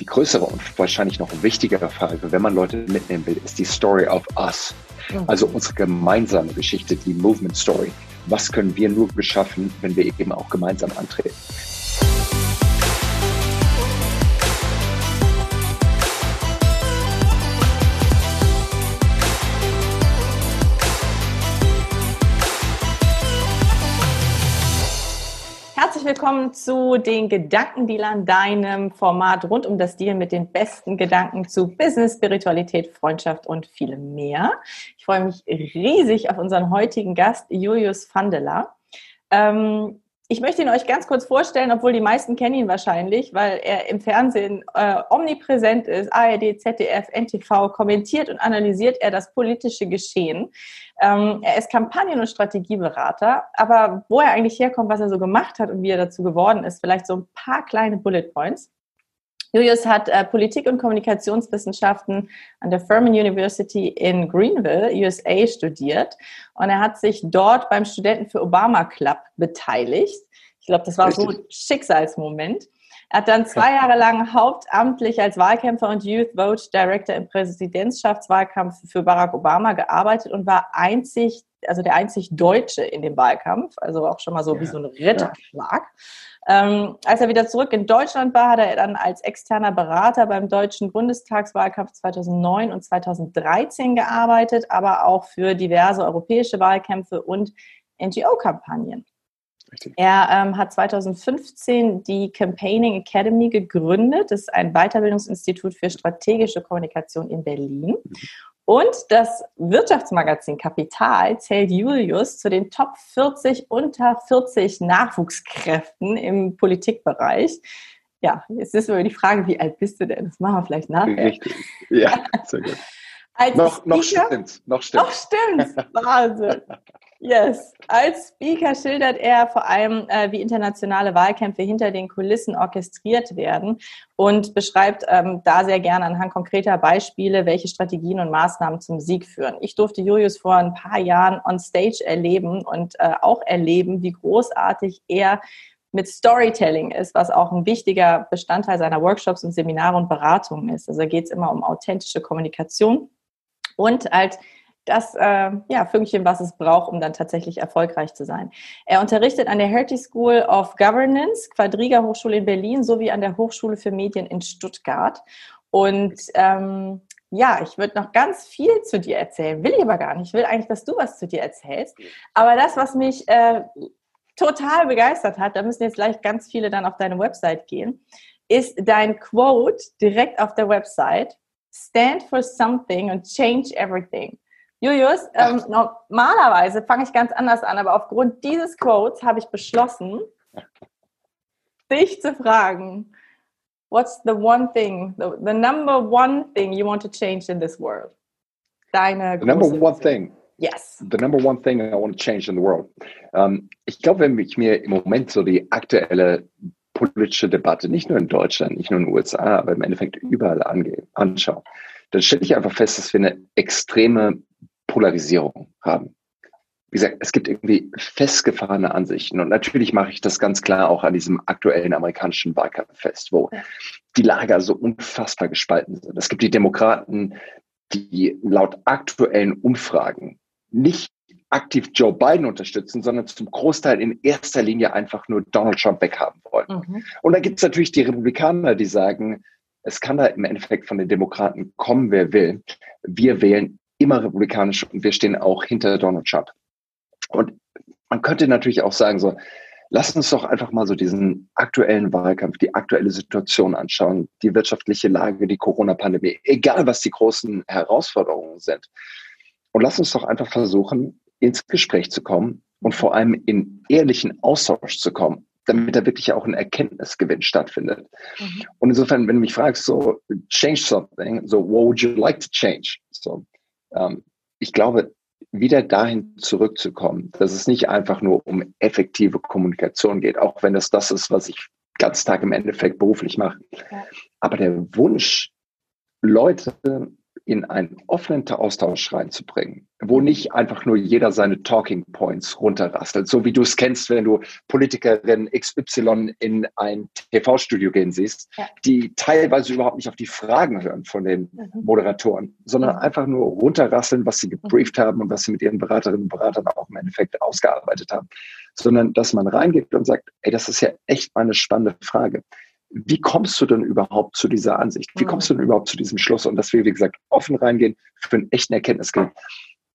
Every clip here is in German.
die größere und wahrscheinlich noch wichtigere Frage, wenn man Leute mitnehmen will, ist die Story of us. Also unsere gemeinsame Geschichte, die Movement Story. Was können wir nur beschaffen, wenn wir eben auch gemeinsam antreten? Willkommen zu den Gedankendealern, deinem Format rund um das Deal mit den besten Gedanken zu Business, Spiritualität, Freundschaft und vielem mehr. Ich freue mich riesig auf unseren heutigen Gast, Julius Vandela. Ähm, ich möchte ihn euch ganz kurz vorstellen, obwohl die meisten kennen ihn wahrscheinlich, weil er im Fernsehen äh, omnipräsent ist, ARD, ZDF, NTV, kommentiert und analysiert er das politische Geschehen. Ähm, er ist Kampagnen- und Strategieberater, aber wo er eigentlich herkommt, was er so gemacht hat und wie er dazu geworden ist, vielleicht so ein paar kleine Bullet Points. Julius hat äh, Politik- und Kommunikationswissenschaften an der Furman University in Greenville, USA, studiert. Und er hat sich dort beim Studenten für Obama Club beteiligt. Ich glaube, das war Richtig. so ein Schicksalsmoment. Er hat dann zwei Jahre lang hauptamtlich als Wahlkämpfer und Youth Vote Director im Präsidentschaftswahlkampf für Barack Obama gearbeitet und war einzig, also der einzig Deutsche in dem Wahlkampf, also auch schon mal so ja. wie so ein Ritterschlag. Ähm, als er wieder zurück in Deutschland war, hat er dann als externer Berater beim deutschen Bundestagswahlkampf 2009 und 2013 gearbeitet, aber auch für diverse europäische Wahlkämpfe und NGO-Kampagnen. Richtig. Er ähm, hat 2015 die Campaigning Academy gegründet. Das ist ein Weiterbildungsinstitut für strategische Kommunikation in Berlin. Mhm. Und das Wirtschaftsmagazin Kapital zählt Julius zu den Top 40 unter 40 Nachwuchskräften im Politikbereich. Ja, jetzt ist immer die Frage, wie alt bist du denn? Das machen wir vielleicht nachher. Richtig. Ja, sehr gut. Als noch, noch stimmt's. Noch stimmt's. Noch stimmt's. Wahnsinn. Yes. Als Speaker schildert er vor allem, äh, wie internationale Wahlkämpfe hinter den Kulissen orchestriert werden und beschreibt ähm, da sehr gerne anhand konkreter Beispiele, welche Strategien und Maßnahmen zum Sieg führen. Ich durfte Julius vor ein paar Jahren on stage erleben und äh, auch erleben, wie großartig er mit Storytelling ist, was auch ein wichtiger Bestandteil seiner Workshops und Seminare und Beratungen ist. Also geht es immer um authentische Kommunikation und halt das äh, ja, Fünkchen, was es braucht, um dann tatsächlich erfolgreich zu sein. Er unterrichtet an der Hertie School of Governance, Quadriga Hochschule in Berlin sowie an der Hochschule für Medien in Stuttgart. Und ähm, ja, ich würde noch ganz viel zu dir erzählen, will ich aber gar nicht. Ich will eigentlich, dass du was zu dir erzählst. Aber das, was mich äh, total begeistert hat, da müssen jetzt gleich ganz viele dann auf deine Website gehen, ist dein Quote direkt auf der Website. Stand for something and change everything. Julius, ähm, normalerweise fange ich ganz anders an, aber aufgrund dieses Quotes habe ich beschlossen, dich zu fragen, what's the one thing, the, the, number one thing you want to change in this world? Deine the number one thing. Yes. The number one thing I want to change in the world. Um, ich glaube, wenn ich mir im Moment so die aktuelle politische Debatte, nicht nur in Deutschland, nicht nur in den USA, aber im Endeffekt überall angehe, anschaue, dann stelle ich einfach fest, dass wir eine extreme Polarisierung haben. Wie gesagt, es gibt irgendwie festgefahrene Ansichten. Und natürlich mache ich das ganz klar auch an diesem aktuellen amerikanischen Wahlkampf fest, wo die Lager so unfassbar gespalten sind. Es gibt die Demokraten, die laut aktuellen Umfragen nicht aktiv Joe Biden unterstützen, sondern zum Großteil in erster Linie einfach nur Donald Trump weghaben wollen. Mhm. Und dann gibt es natürlich die Republikaner, die sagen, es kann da im Endeffekt von den Demokraten kommen, wer will. Wir wählen immer republikanisch und wir stehen auch hinter Donald Trump. Und man könnte natürlich auch sagen, so, lass uns doch einfach mal so diesen aktuellen Wahlkampf, die aktuelle Situation anschauen, die wirtschaftliche Lage, die Corona-Pandemie, egal was die großen Herausforderungen sind. Und lass uns doch einfach versuchen, ins Gespräch zu kommen und vor allem in ehrlichen Austausch zu kommen, damit da wirklich auch ein Erkenntnisgewinn stattfindet. Mhm. Und insofern, wenn du mich fragst, so, change something, so, what would you like to change? So, ähm, ich glaube, wieder dahin zurückzukommen, dass es nicht einfach nur um effektive Kommunikation geht, auch wenn das das ist, was ich ganz Tag im Endeffekt beruflich mache. Ja. Aber der Wunsch, Leute in einen offenen Austausch reinzubringen, wo nicht einfach nur jeder seine Talking Points runterrastelt, so wie du es kennst, wenn du Politikerin XY in ein TV-Studio gehen siehst, ja. die teilweise überhaupt nicht auf die Fragen hören von den mhm. Moderatoren, sondern einfach nur runterrasseln, was sie gebrieft mhm. haben und was sie mit ihren Beraterinnen und Beratern auch im Endeffekt ausgearbeitet haben, sondern dass man reingeht und sagt, ey, das ist ja echt mal eine spannende Frage wie kommst du denn überhaupt zu dieser Ansicht? Wie kommst du denn überhaupt zu diesem Schluss? Und dass wir, wie gesagt, offen reingehen für einen echten Erkenntnisgewinn.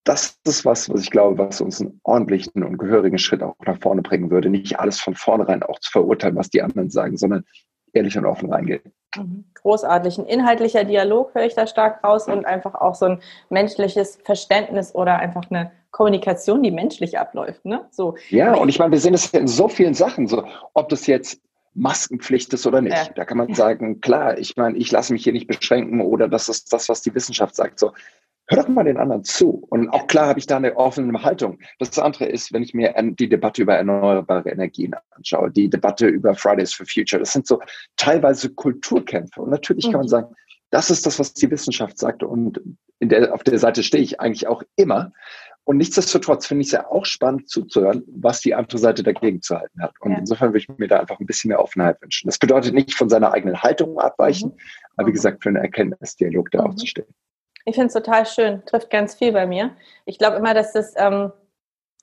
Das ist was, was ich glaube, was uns einen ordentlichen und gehörigen Schritt auch nach vorne bringen würde. Nicht alles von vornherein auch zu verurteilen, was die anderen sagen, sondern ehrlich und offen reingehen. Mhm. Großartig. Ein inhaltlicher Dialog höre ich da stark raus und einfach auch so ein menschliches Verständnis oder einfach eine Kommunikation, die menschlich abläuft. Ne? So. Ja, und ich meine, wir sehen es in so vielen Sachen, so ob das jetzt Maskenpflicht ist oder nicht. Ja. Da kann man sagen, klar, ich meine, ich lasse mich hier nicht beschränken oder das ist das, was die Wissenschaft sagt. So, hör doch mal den anderen zu. Und auch klar habe ich da eine offene Haltung. Das andere ist, wenn ich mir die Debatte über erneuerbare Energien anschaue, die Debatte über Fridays for Future, das sind so teilweise Kulturkämpfe. Und natürlich kann man mhm. sagen, das ist das, was die Wissenschaft sagt. Und der, auf der Seite stehe ich eigentlich auch immer. Und nichtsdestotrotz finde ich es ja auch spannend zuzuhören, was die andere Seite dagegen zu halten hat. Und ja. insofern würde ich mir da einfach ein bisschen mehr Offenheit wünschen. Das bedeutet nicht von seiner eigenen Haltung abweichen, mhm. aber wie mhm. gesagt, für einen Erkenntnisdialog da mhm. aufzustehen. Ich finde es total schön, trifft ganz viel bei mir. Ich glaube immer, dass das ähm,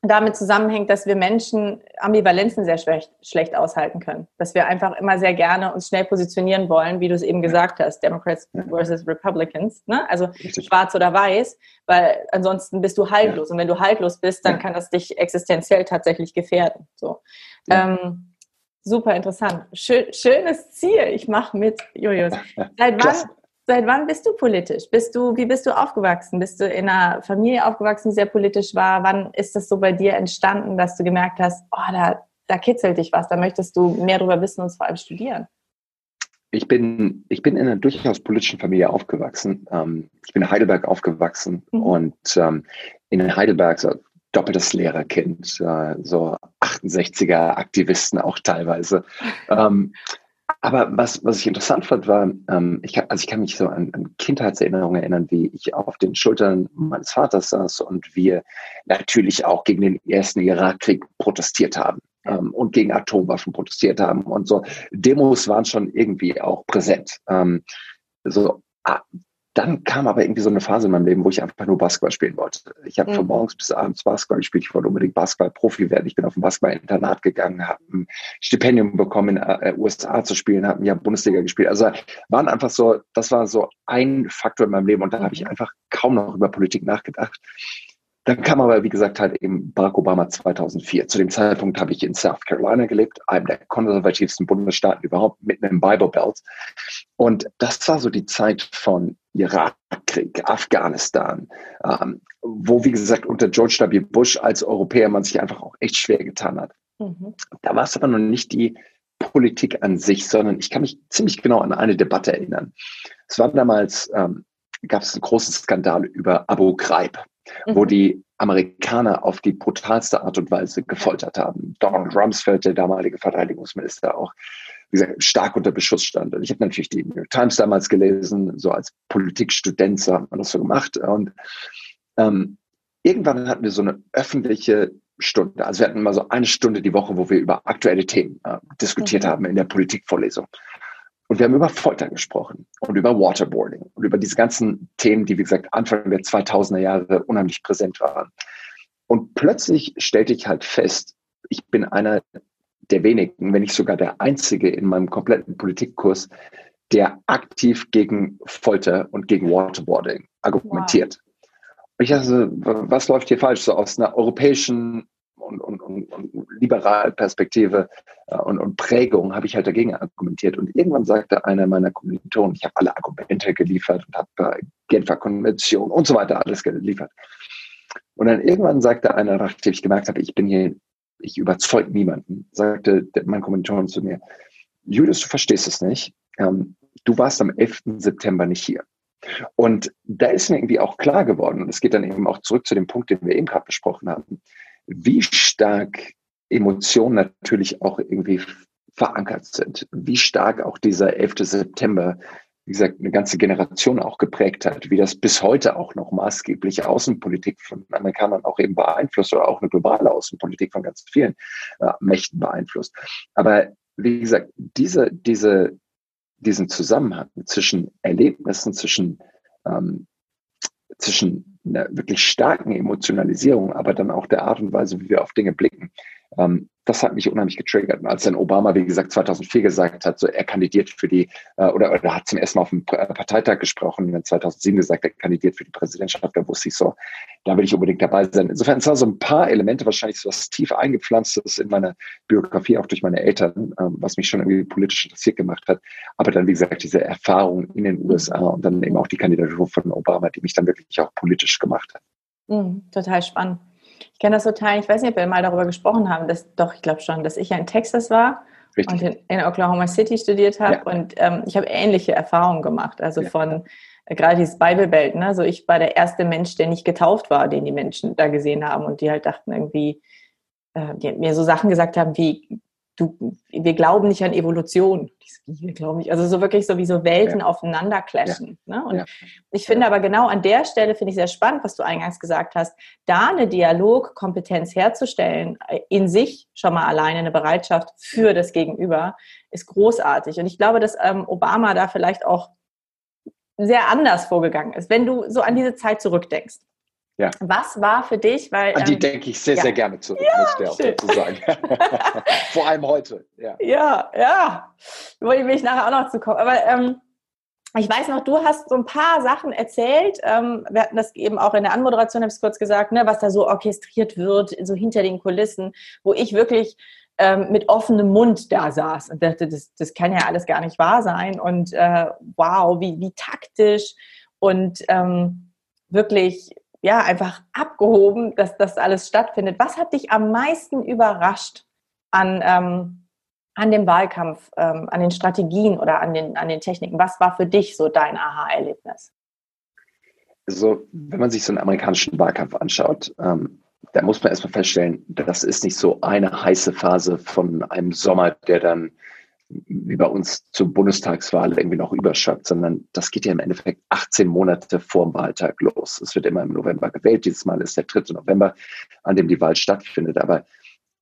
damit zusammenhängt, dass wir Menschen Ambivalenzen sehr schlecht, schlecht aushalten können. Dass wir einfach immer sehr gerne uns schnell positionieren wollen, wie du es eben gesagt hast, Democrats versus Republicans, ne? also Richtig. schwarz oder weiß, weil ansonsten bist du haltlos. Ja. Und wenn du haltlos bist, dann kann das dich existenziell tatsächlich gefährden. So. Ja. Ähm, super interessant. Schön, schönes Ziel. Ich mache mit, Julius. Seit wann, Seit wann bist du politisch? Bist du, wie bist du aufgewachsen? Bist du in einer Familie aufgewachsen, die sehr politisch war? Wann ist das so bei dir entstanden, dass du gemerkt hast, oh, da, da kitzelt dich was, da möchtest du mehr darüber wissen und vor allem studieren? Ich bin, ich bin in einer durchaus politischen Familie aufgewachsen. Ähm, ich bin in Heidelberg aufgewachsen mhm. und ähm, in Heidelberg so doppeltes Lehrerkind, äh, so 68er Aktivisten auch teilweise. Aber was, was ich interessant fand, war, ähm, ich kann, also ich kann mich so an, an Kindheitserinnerungen erinnern, wie ich auf den Schultern meines Vaters saß und wir natürlich auch gegen den ersten Irakkrieg protestiert haben ähm, und gegen Atomwaffen protestiert haben und so. Demos waren schon irgendwie auch präsent. Ähm, so, ah, dann kam aber irgendwie so eine Phase in meinem Leben, wo ich einfach nur Basketball spielen wollte. Ich habe mhm. von morgens bis abends Basketball gespielt. Ich wollte unbedingt Basketball-Profi werden. Ich bin auf ein Basketball-Internat gegangen, habe ein Stipendium bekommen, in den äh, USA zu spielen, habe ja Bundesliga gespielt. Also waren einfach so, das war so ein Faktor in meinem Leben und da habe ich mhm. einfach kaum noch über Politik nachgedacht. Dann kam aber, wie gesagt, halt eben Barack Obama 2004. Zu dem Zeitpunkt habe ich in South Carolina gelebt, einem der konservativsten Bundesstaaten überhaupt, mitten im Bible Belt. Und das war so die Zeit von Irakkrieg, Afghanistan, ähm, wo, wie gesagt, unter George W. Bush als Europäer man sich einfach auch echt schwer getan hat. Mhm. Da war es aber noch nicht die Politik an sich, sondern ich kann mich ziemlich genau an eine Debatte erinnern. Es war damals, ähm, gab es einen großen Skandal über Abu Ghraib mhm. wo die Amerikaner auf die brutalste Art und Weise gefoltert haben. Donald Rumsfeld, der damalige Verteidigungsminister, auch wie gesagt, stark unter Beschuss stand. Und ich habe natürlich die New York Times damals gelesen, so als Politikstudent so hat man das so gemacht. Und ähm, irgendwann hatten wir so eine öffentliche Stunde. Also wir hatten mal so eine Stunde die Woche, wo wir über aktuelle Themen äh, diskutiert mhm. haben in der Politikvorlesung. Und wir haben über Folter gesprochen und über Waterboarding und über diese ganzen Themen, die, wie gesagt, Anfang der 2000er Jahre unheimlich präsent waren. Und plötzlich stellte ich halt fest, ich bin einer der wenigen, wenn nicht sogar der einzige in meinem kompletten Politikkurs, der aktiv gegen Folter und gegen Waterboarding argumentiert. Wow. Und ich dachte, was läuft hier falsch? So aus einer europäischen und, und, und, und liberalen Perspektive äh, und, und Prägung habe ich halt dagegen argumentiert. Und irgendwann sagte einer meiner Kommilitonen, ich habe alle Argumente geliefert und habe äh, Genfer Konvention und so weiter alles geliefert. Und dann irgendwann sagte einer, nachdem ich gemerkt habe, ich bin hier, ich überzeuge niemanden, sagte mein Kommilitonen zu mir, Julius, du verstehst es nicht. Ähm, du warst am 11. September nicht hier. Und da ist mir irgendwie auch klar geworden, und es geht dann eben auch zurück zu dem Punkt, den wir eben gerade besprochen haben, wie stark Emotionen natürlich auch irgendwie verankert sind, wie stark auch dieser 11. September wie gesagt, eine ganze Generation auch geprägt hat, wie das bis heute auch noch maßgeblich Außenpolitik von Amerikanern auch eben beeinflusst oder auch eine globale Außenpolitik von ganz vielen äh, Mächten beeinflusst. Aber wie gesagt, diese, diese, diesen Zusammenhang zwischen Erlebnissen, zwischen, ähm, zwischen einer wirklich starken Emotionalisierung, aber dann auch der Art und Weise, wie wir auf Dinge blicken, ähm, das hat mich unheimlich getriggert. Und als dann Obama, wie gesagt, 2004 gesagt hat, so er kandidiert für die, äh, oder, oder hat zum ersten Mal auf dem Parteitag gesprochen, und dann 2007 gesagt, er kandidiert für die Präsidentschaft, da wusste ich so, da will ich unbedingt dabei sein. Insofern es waren so ein paar Elemente, wahrscheinlich so was tief eingepflanztes in meiner Biografie, auch durch meine Eltern, ähm, was mich schon irgendwie politisch interessiert gemacht hat. Aber dann, wie gesagt, diese Erfahrung in den USA und dann eben auch die Kandidatur von Obama, die mich dann wirklich auch politisch gemacht hat. Mhm, total spannend. Ich kenne das total. Ich weiß nicht, ob wir mal darüber gesprochen haben, dass doch, ich glaube schon, dass ich ja in Texas war Richtig. und in, in, Oklahoma City studiert habe. Ja. Und ähm, ich habe ähnliche Erfahrungen gemacht. Also ja. von äh, gerade dieses Bible-Belt. Ne? So ich war der erste Mensch, der nicht getauft war, den die Menschen da gesehen haben und die halt dachten irgendwie, äh, die mir so Sachen gesagt haben wie, du, wir glauben nicht an Evolution. Wir glauben nicht. Also so wirklich so wie so Welten ja. aufeinander clashen. Ja. Ne? Und ja. ich finde aber genau an der Stelle finde ich sehr spannend, was du eingangs gesagt hast, da eine Dialogkompetenz herzustellen, äh, in sich schon mal alleine eine Bereitschaft für das Gegenüber, ist großartig. Und ich glaube, dass ähm, Obama da vielleicht auch sehr anders vorgegangen ist, wenn du so an diese Zeit zurückdenkst. Ja. Was war für dich, weil. An die ähm, denke ich sehr, ja. sehr gerne zurück, ja, muss ich auch dazu sagen. Vor allem heute. Ja, ja. ja. Will ich nachher auch noch zu kommen. Aber ähm, ich weiß noch, du hast so ein paar Sachen erzählt. Ähm, wir hatten das eben auch in der Anmoderation, habe ich es kurz gesagt, ne, was da so orchestriert wird, so hinter den Kulissen, wo ich wirklich ähm, mit offenem Mund da saß und dachte, das, das kann ja alles gar nicht wahr sein. Und äh, wow, wie, wie taktisch und ähm, wirklich ja, einfach abgehoben, dass das alles stattfindet. Was hat dich am meisten überrascht an, ähm, an dem Wahlkampf, ähm, an den Strategien oder an den, an den Techniken? Was war für dich so dein Aha-Erlebnis? Also, wenn man sich so einen amerikanischen Wahlkampf anschaut, ähm, da muss man erstmal feststellen, das ist nicht so eine heiße Phase von einem Sommer, der dann wie bei uns zur Bundestagswahl irgendwie noch überschöpft, sondern das geht ja im Endeffekt 18 Monate vor dem Wahltag los. Es wird immer im November gewählt. Dieses Mal ist der 3. November, an dem die Wahl stattfindet. Aber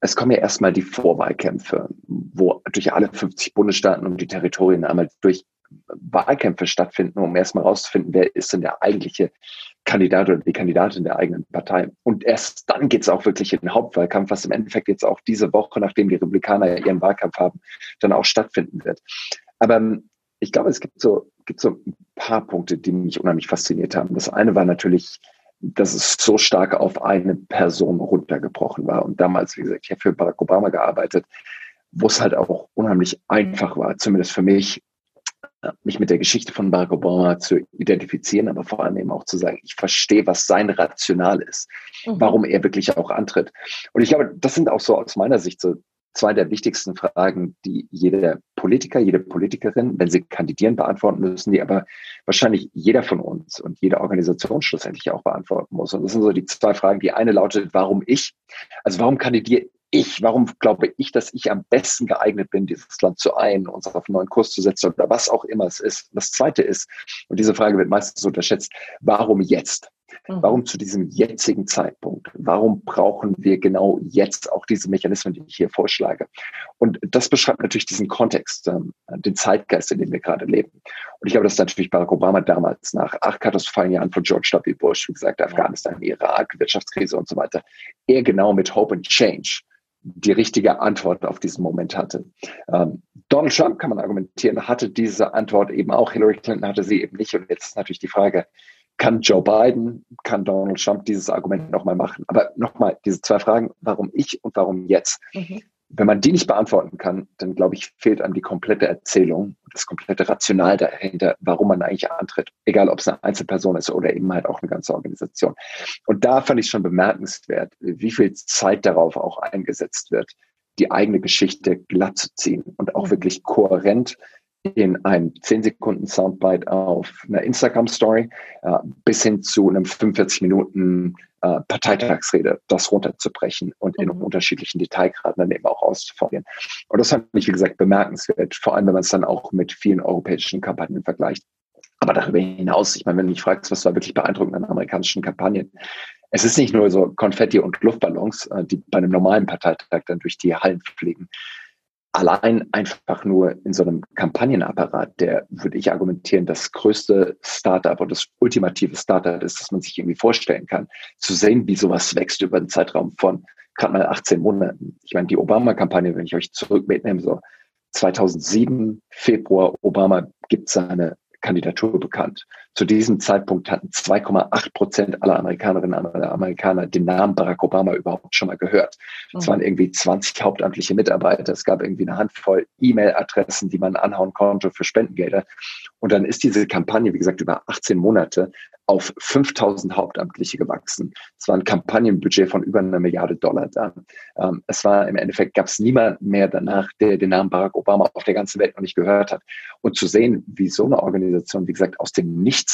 es kommen ja erstmal die Vorwahlkämpfe, wo durch alle 50 Bundesstaaten und die Territorien einmal durch Wahlkämpfe stattfinden, um erstmal rauszufinden, wer ist denn der eigentliche Kandidat oder die Kandidatin der eigenen Partei. Und erst dann geht es auch wirklich in den Hauptwahlkampf, was im Endeffekt jetzt auch diese Woche, nachdem die Republikaner ihren Wahlkampf haben, dann auch stattfinden wird. Aber ähm, ich glaube, es gibt so, gibt so ein paar Punkte, die mich unheimlich fasziniert haben. Das eine war natürlich, dass es so stark auf eine Person runtergebrochen war. Und damals, wie gesagt, ich habe für Barack Obama gearbeitet, wo es halt auch unheimlich einfach war, zumindest für mich, mich mit der Geschichte von Barack Obama zu identifizieren, aber vor allem eben auch zu sagen, ich verstehe, was sein Rational ist, mhm. warum er wirklich auch antritt. Und ich glaube, das sind auch so aus meiner Sicht so zwei der wichtigsten Fragen, die jeder Politiker, jede Politikerin, wenn sie kandidieren, beantworten müssen, die aber wahrscheinlich jeder von uns und jede Organisation schlussendlich auch beantworten muss. Und das sind so die zwei Fragen. Die eine lautet, warum ich? Also warum kandidiere ich, warum glaube ich, dass ich am besten geeignet bin, dieses Land zu ein, uns auf einen neuen Kurs zu setzen oder was auch immer es ist. Das zweite ist, und diese Frage wird meistens unterschätzt, warum jetzt? Mhm. Warum zu diesem jetzigen Zeitpunkt? Warum brauchen wir genau jetzt auch diese Mechanismen, die ich hier vorschlage? Und das beschreibt natürlich diesen Kontext, ähm, den Zeitgeist, in dem wir gerade leben. Und ich glaube, dass natürlich Barack Obama damals nach acht katastrophalen Jahren von George W. Bush, wie gesagt, Afghanistan, Irak, Wirtschaftskrise und so weiter, er genau mit Hope and Change die richtige Antwort auf diesen Moment hatte. Ähm, Donald Trump, kann man argumentieren, hatte diese Antwort eben auch. Hillary Clinton hatte sie eben nicht. Und jetzt ist natürlich die Frage, kann Joe Biden, kann Donald Trump dieses Argument nochmal machen? Aber nochmal, diese zwei Fragen, warum ich und warum jetzt? Mhm wenn man die nicht beantworten kann, dann glaube ich, fehlt einem die komplette Erzählung, das komplette Rational dahinter, warum man eigentlich antritt. Egal, ob es eine Einzelperson ist oder eben halt auch eine ganze Organisation. Und da fand ich schon bemerkenswert, wie viel Zeit darauf auch eingesetzt wird, die eigene Geschichte glatt zu ziehen und auch wirklich kohärent in einem 10 Sekunden Soundbite auf einer Instagram-Story äh, bis hin zu einem 45 Minuten äh, Parteitagsrede, das runterzubrechen und in mhm. unterschiedlichen Detailgraden dann eben auch auszuformulieren. Und das fand ich, wie gesagt, bemerkenswert, vor allem wenn man es dann auch mit vielen europäischen Kampagnen vergleicht. Aber darüber hinaus, ich meine, wenn du mich fragst, was war wirklich beeindruckend an amerikanischen Kampagnen, es ist nicht nur so Konfetti und Luftballons, äh, die bei einem normalen Parteitag dann durch die Hallen fliegen. Allein einfach nur in so einem Kampagnenapparat, der, würde ich argumentieren, das größte Startup und das ultimative Startup ist, das man sich irgendwie vorstellen kann, zu sehen, wie sowas wächst über einen Zeitraum von gerade mal 18 Monaten. Ich meine, die Obama-Kampagne, wenn ich euch zurück mitnehme, so 2007, Februar, Obama gibt seine Kandidatur bekannt. Zu diesem Zeitpunkt hatten 2,8 Prozent aller Amerikanerinnen und Amerikaner den Namen Barack Obama überhaupt schon mal gehört. Es mhm. waren irgendwie 20 hauptamtliche Mitarbeiter. Es gab irgendwie eine Handvoll E-Mail-Adressen, die man anhauen konnte für Spendengelder. Und dann ist diese Kampagne, wie gesagt, über 18 Monate auf 5000 Hauptamtliche gewachsen. Es war ein Kampagnenbudget von über einer Milliarde Dollar da. Ähm, es war im Endeffekt, gab es niemand mehr danach, der den Namen Barack Obama auf der ganzen Welt noch nicht gehört hat. Und zu sehen, wie so eine Organisation, wie gesagt, aus dem Nichts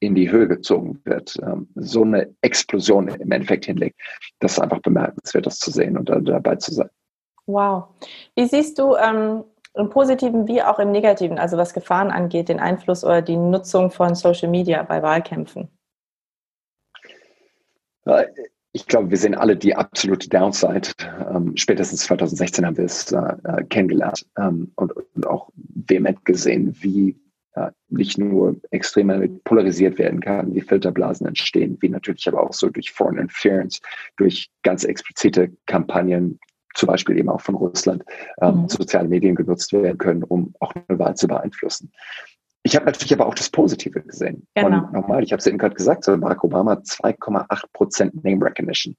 in die Höhe gezogen wird, ähm, so eine Explosion im Endeffekt hinlegt, das ist einfach bemerkenswert, das zu sehen und da, dabei zu sein. Wow. Wie siehst du ähm, im Positiven wie auch im Negativen, also was Gefahren angeht, den Einfluss oder die Nutzung von Social Media bei Wahlkämpfen? Ich glaube, wir sehen alle die absolute Downside. Ähm, spätestens 2016 haben wir es äh, äh, kennengelernt ähm, und, und, auch vehement gesehen, wie äh, nicht nur extrem polarisiert werden kann, wie Filterblasen entstehen, wie natürlich aber auch so durch Foreign Interference, durch ganz explizite Kampagnen zum Beispiel eben auch von Russland, ähm, mhm. soziale Medien genutzt werden können, um auch eine Wahl zu beeinflussen. Ich habe natürlich aber auch das Positive gesehen. Genau. Und nochmal, ich habe es eben gerade gesagt, so Barack Obama 2,8 Prozent Name Recognition.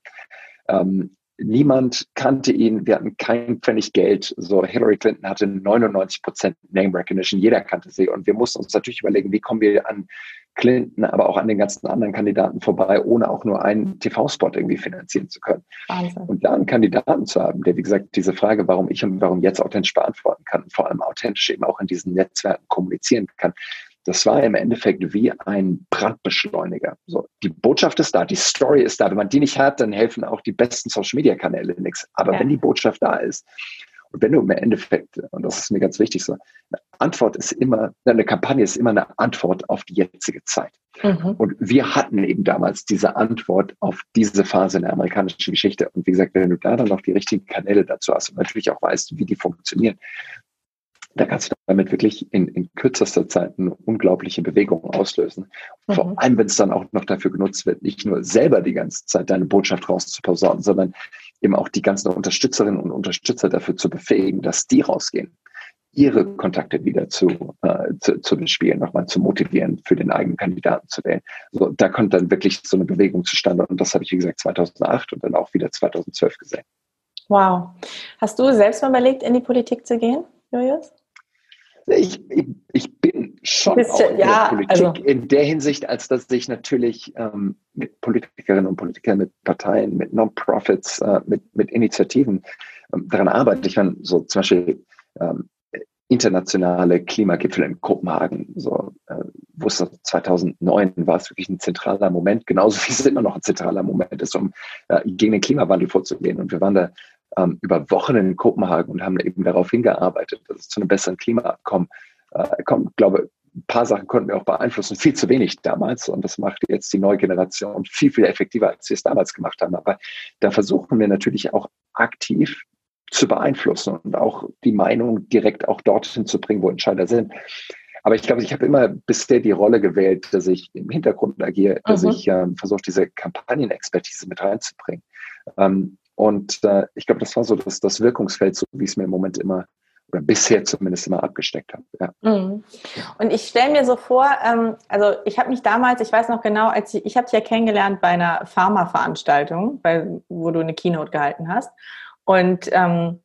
Ähm, niemand kannte ihn, wir hatten kein Pfennig Geld. So Hillary Clinton hatte 99 Prozent Name Recognition, jeder kannte sie. Und wir mussten uns natürlich überlegen, wie kommen wir an Clinton, aber auch an den ganzen anderen Kandidaten vorbei, ohne auch nur einen TV-Spot irgendwie finanzieren zu können. Wahnsinn. Und da einen Kandidaten zu haben, der, wie gesagt, diese Frage, warum ich und warum jetzt authentisch beantworten kann, vor allem authentisch eben auch in diesen Netzwerken kommunizieren kann, das war im Endeffekt wie ein Brandbeschleuniger. So, die Botschaft ist da, die Story ist da. Wenn man die nicht hat, dann helfen auch die besten Social-Media-Kanäle nichts. Aber ja. wenn die Botschaft da ist, und wenn du im Endeffekt, und das ist mir ganz wichtig so, eine Antwort ist immer, eine Kampagne ist immer eine Antwort auf die jetzige Zeit. Mhm. Und wir hatten eben damals diese Antwort auf diese Phase in der amerikanischen Geschichte. Und wie gesagt, wenn du da dann noch die richtigen Kanäle dazu hast und natürlich auch weißt, wie die funktionieren, da kannst du damit wirklich in, in kürzester Zeit eine unglaubliche Bewegung auslösen. Mhm. Vor allem, wenn es dann auch noch dafür genutzt wird, nicht nur selber die ganze Zeit deine Botschaft rauszuposaunen, sondern eben auch die ganzen Unterstützerinnen und Unterstützer dafür zu befähigen, dass die rausgehen, ihre Kontakte wieder zu, äh, zu, zu bespielen, nochmal zu motivieren, für den eigenen Kandidaten zu wählen. So, da kommt dann wirklich so eine Bewegung zustande und das habe ich, wie gesagt, 2008 und dann auch wieder 2012 gesehen. Wow. Hast du selbst mal überlegt, in die Politik zu gehen, Julius? Ich, ich, ich bin schon auch in ja, der Politik also. in der Hinsicht, als dass ich natürlich ähm, mit Politikerinnen und Politikern, mit Parteien, mit Non-Profits, äh, mit, mit Initiativen ähm, daran arbeite. Ich meine, so zum Beispiel ähm, internationale Klimagipfel in Kopenhagen, so äh, wo es 2009 war es wirklich ein zentraler Moment, genauso wie es immer noch ein zentraler Moment ist, um äh, gegen den Klimawandel vorzugehen. Und wir waren da ähm, über Wochen in Kopenhagen und haben eben darauf hingearbeitet, dass es zu einem besseren Klimaabkommen äh, kommt. Ich glaube, ein paar Sachen konnten wir auch beeinflussen, viel zu wenig damals. Und das macht jetzt die neue Generation viel, viel effektiver, als wir es damals gemacht haben. Aber da versuchen wir natürlich auch aktiv zu beeinflussen und auch die Meinung direkt auch dorthin zu bringen, wo Entscheider sind. Aber ich glaube, ich habe immer bisher die Rolle gewählt, dass ich im Hintergrund agiere, dass mhm. ich äh, versuche, diese Kampagnenexpertise mit reinzubringen. Ähm, und äh, ich glaube, das war so das, das Wirkungsfeld, so wie es mir im Moment immer oder bisher zumindest immer abgesteckt habe. Ja. Mhm. Und ich stelle mir so vor, ähm, also ich habe mich damals, ich weiß noch genau, als ich, ich habe dich ja kennengelernt bei einer Pharma-Veranstaltung, wo du eine Keynote gehalten hast. Und ähm,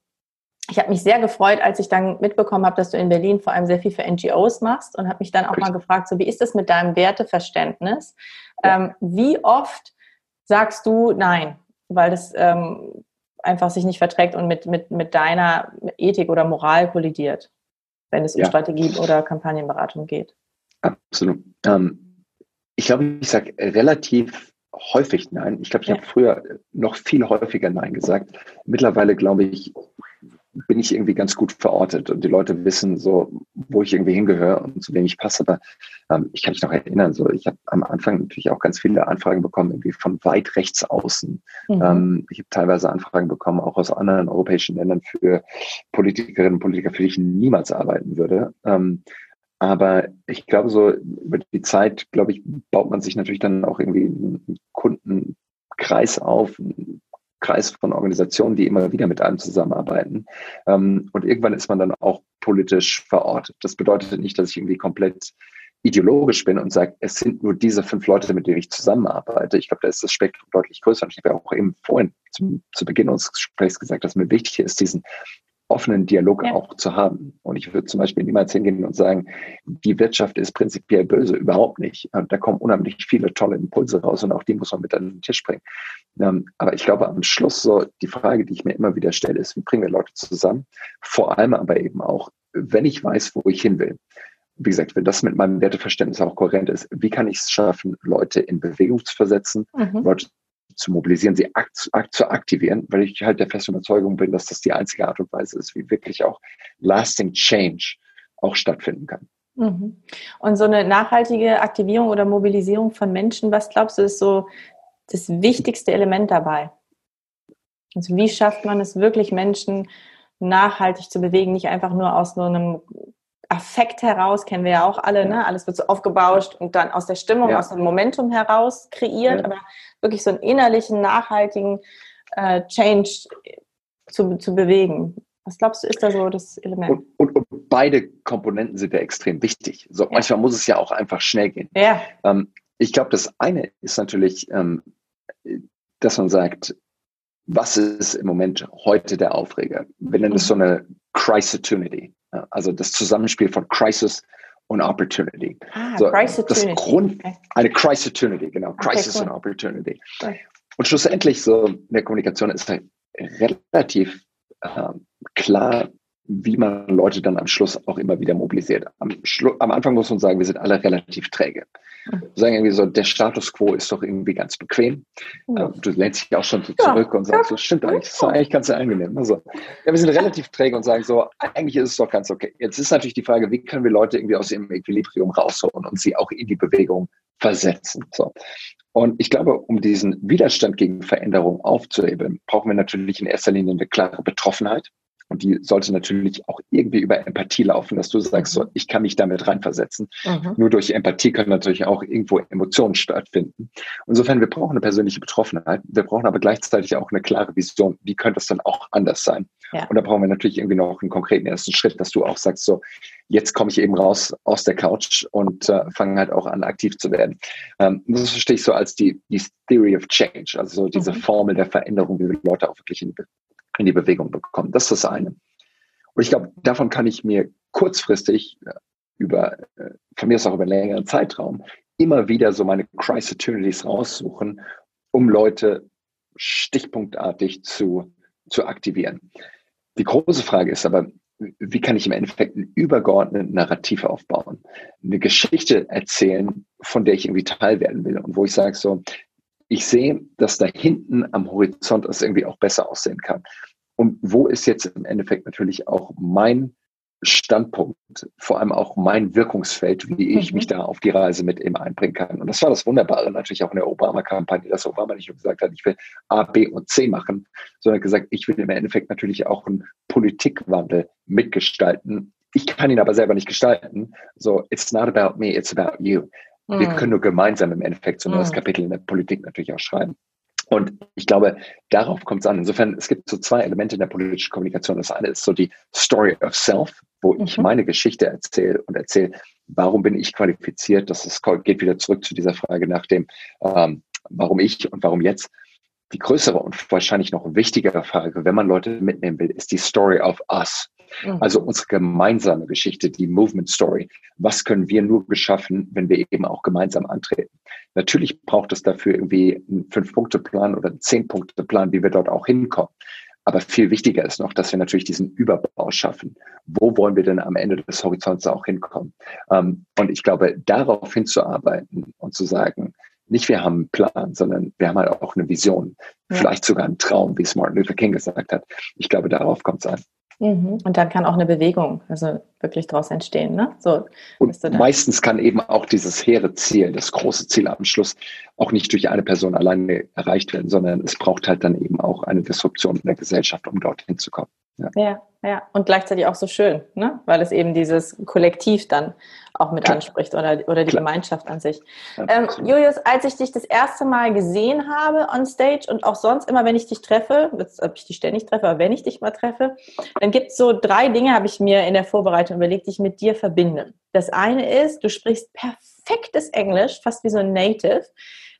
ich habe mich sehr gefreut, als ich dann mitbekommen habe, dass du in Berlin vor allem sehr viel für NGOs machst und habe mich dann auch mal gefragt, so wie ist das mit deinem Werteverständnis? Ähm, wie oft sagst du nein? Weil das ähm, einfach sich nicht verträgt und mit, mit, mit deiner Ethik oder Moral kollidiert? wenn es um ja. Strategie oder Kampagnenberatung geht? Absolut. Ähm, ich glaube, ich sage relativ häufig Nein. Ich glaube, ich ja. habe früher noch viel häufiger Nein gesagt. Mittlerweile glaube ich, bin ich irgendwie ganz gut verortet und die Leute wissen so, wo ich irgendwie hingehöre und zu wem ich passe. Aber ähm, ich kann mich noch erinnern, so ich habe am Anfang natürlich auch ganz viele Anfragen bekommen, irgendwie von weit rechts außen. Mhm. Ähm, ich habe teilweise Anfragen bekommen, auch aus anderen europäischen Ländern für Politikerinnen und Politiker, für die ich niemals arbeiten würde. Ähm, aber ich glaube, so über die Zeit, glaube ich, baut man sich natürlich dann auch irgendwie einen Kundenkreis auf, Kreis von Organisationen, die immer wieder mit einem zusammenarbeiten. Ähm, und irgendwann ist man dann auch politisch verortet. Das bedeutet nicht, dass ich irgendwie komplett ideologisch bin und sage, es sind nur diese fünf Leute, mit denen ich zusammenarbeite. Ich glaube, da ist das Spektrum deutlich größer. Und ich habe ja auch eben vorhin zum, zu Beginn unseres Gesprächs gesagt, dass mir wichtig ist, diesen offenen Dialog ja. auch zu haben. Und ich würde zum Beispiel niemals hingehen und sagen, die Wirtschaft ist prinzipiell böse, überhaupt nicht. Da kommen unheimlich viele tolle Impulse raus und auch die muss man mit an den Tisch bringen. Ähm, aber ich glaube, am Schluss so die Frage, die ich mir immer wieder stelle, ist, wie bringen wir Leute zusammen? Vor allem aber eben auch, wenn ich weiß, wo ich hin will. Wie gesagt, wenn das mit meinem Werteverständnis auch kohärent ist, wie kann ich es schaffen, Leute in Bewegung zu versetzen, mhm. Leute zu mobilisieren, sie akt, akt, zu aktivieren, weil ich halt der festen Überzeugung bin, dass das die einzige Art und Weise ist, wie wirklich auch lasting change auch stattfinden kann. Mhm. Und so eine nachhaltige Aktivierung oder Mobilisierung von Menschen, was glaubst du, ist so das wichtigste Element dabei? Also wie schafft man es wirklich, Menschen nachhaltig zu bewegen, nicht einfach nur aus so einem Affekt heraus, kennen wir ja auch alle, ne? alles wird so aufgebauscht und dann aus der Stimmung, ja. aus dem Momentum heraus kreiert, ja. aber wirklich so einen innerlichen, nachhaltigen äh, Change zu, zu bewegen. Was glaubst du, ist da so das Element? Und, und, und beide Komponenten sind ja extrem wichtig. So, ja. Manchmal muss es ja auch einfach schnell gehen. Ja. Ähm, ich glaube, das eine ist natürlich, ähm, dass man sagt, was ist im Moment heute der Aufreger? Wir nennen es so eine Crisis-Opportunity. Also das Zusammenspiel von Crisis und Opportunity. Ah, so, das Grund, eine Crisis-Opportunity, genau. Crisis okay, cool. und Opportunity. Cool. Und schlussendlich so in der Kommunikation ist halt relativ äh, klar, wie man Leute dann am Schluss auch immer wieder mobilisiert. Am, Schlu am Anfang muss man sagen, wir sind alle relativ träge. Wir sagen irgendwie so, der Status quo ist doch irgendwie ganz bequem. Ja. Du lehnst dich auch schon so zurück ja. und sagst, so stimmt eigentlich, das ist eigentlich ganz angenehm. Also, ja, wir sind relativ träge und sagen so, eigentlich ist es doch ganz okay. Jetzt ist natürlich die Frage, wie können wir Leute irgendwie aus ihrem Equilibrium rausholen und sie auch in die Bewegung versetzen. So. Und ich glaube, um diesen Widerstand gegen Veränderung aufzuheben, brauchen wir natürlich in erster Linie eine klare Betroffenheit. Und die sollte natürlich auch irgendwie über Empathie laufen, dass du sagst, so, ich kann mich damit reinversetzen. Mhm. Nur durch Empathie können natürlich auch irgendwo Emotionen stattfinden. Insofern, wir brauchen eine persönliche Betroffenheit. Wir brauchen aber gleichzeitig auch eine klare Vision. Wie könnte es dann auch anders sein? Ja. Und da brauchen wir natürlich irgendwie noch einen konkreten ersten Schritt, dass du auch sagst, so, jetzt komme ich eben raus aus der Couch und äh, fange halt auch an, aktiv zu werden. Ähm, das verstehe ich so als die, die Theory of Change, also so diese mhm. Formel der Veränderung, wie wir Leute auch wirklich in die in die Bewegung bekommen. Das ist das eine. Und ich glaube, davon kann ich mir kurzfristig äh, über, äh, von mir ist auch über einen längeren Zeitraum, immer wieder so meine Crisis Opportunities raussuchen, um Leute stichpunktartig zu, zu aktivieren. Die große Frage ist aber, wie kann ich im Endeffekt ein übergeordnetes Narrativ aufbauen? Eine Geschichte erzählen, von der ich irgendwie Teil werden will und wo ich sage so, ich sehe, dass da hinten am Horizont es irgendwie auch besser aussehen kann. Und wo ist jetzt im Endeffekt natürlich auch mein Standpunkt, vor allem auch mein Wirkungsfeld, wie ich mhm. mich da auf die Reise mit eben einbringen kann. Und das war das Wunderbare natürlich auch in der Obama-Kampagne, dass Obama nicht nur gesagt hat, ich will A, B und C machen, sondern gesagt, ich will im Endeffekt natürlich auch einen Politikwandel mitgestalten. Ich kann ihn aber selber nicht gestalten. So, it's not about me, it's about you. Mhm. Wir können nur gemeinsam im Endeffekt so ein neues mhm. Kapitel in der Politik natürlich auch schreiben. Und ich glaube, darauf kommt es an. Insofern, es gibt so zwei Elemente in der politischen Kommunikation. Das eine ist so die Story of Self, wo mhm. ich meine Geschichte erzähle und erzähle, warum bin ich qualifiziert. Das ist, geht wieder zurück zu dieser Frage nach dem, ähm, warum ich und warum jetzt. Die größere und wahrscheinlich noch wichtigere Frage, wenn man Leute mitnehmen will, ist die Story of Us. Mhm. Also unsere gemeinsame Geschichte, die Movement Story. Was können wir nur geschaffen, wenn wir eben auch gemeinsam antreten? Natürlich braucht es dafür irgendwie einen Fünf-Punkte-Plan oder einen Zehn-Punkte-Plan, wie wir dort auch hinkommen. aber viel wichtiger ist noch, dass wir natürlich diesen Überbau schaffen. Wo wollen wir denn am Ende des Horizonts auch hinkommen? Ähm, und ich glaube, darauf hinzuarbeiten und zu sagen, nicht wir haben einen Plan, sondern wir haben halt auch eine Vision. Ja. Vielleicht sogar einen Traum, wie es Martin Luther King gesagt hat. Ich glaube, darauf kommt es an. Mhm. Und dann kann auch eine Bewegung, also wirklich daraus entstehen. Ne? So, und meistens kann eben auch dieses hehre Ziel, das große Ziel am Schluss, auch nicht durch eine Person alleine erreicht werden, sondern es braucht halt dann eben auch eine Disruption in der Gesellschaft, um dorthin zu kommen. Ja. ja, ja. Und gleichzeitig auch so schön, ne? weil es eben dieses Kollektiv dann auch mit Klar. anspricht oder, oder die Klar. Gemeinschaft an sich. ähm, Julius, als ich dich das erste Mal gesehen habe on stage und auch sonst immer, wenn ich dich treffe, jetzt, ob ich dich ständig treffe, aber wenn ich dich mal treffe, dann gibt es so drei Dinge, habe ich mir in der Vorbereitung überlegt, die ich mit dir verbinde. Das eine ist, du sprichst perfektes Englisch, fast wie so ein Native.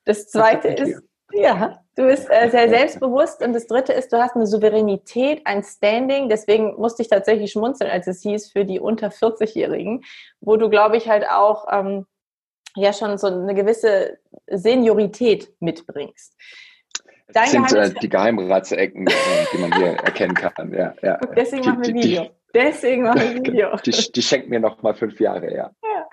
Das zweite ist, ja, du bist äh, sehr selbstbewusst und das dritte ist, du hast eine Souveränität, ein Standing. Deswegen musste ich tatsächlich schmunzeln, als es hieß für die unter 40-Jährigen, wo du, glaube ich, halt auch ähm, ja schon so eine gewisse Seniorität mitbringst. Das sind äh, die Geheimratsecken, die man hier erkennen kann. Ja, ja. Deswegen die, machen wir Video. Die, deswegen machen wir Video. Die, die schenkt mir noch mal fünf Jahre, ja. ja.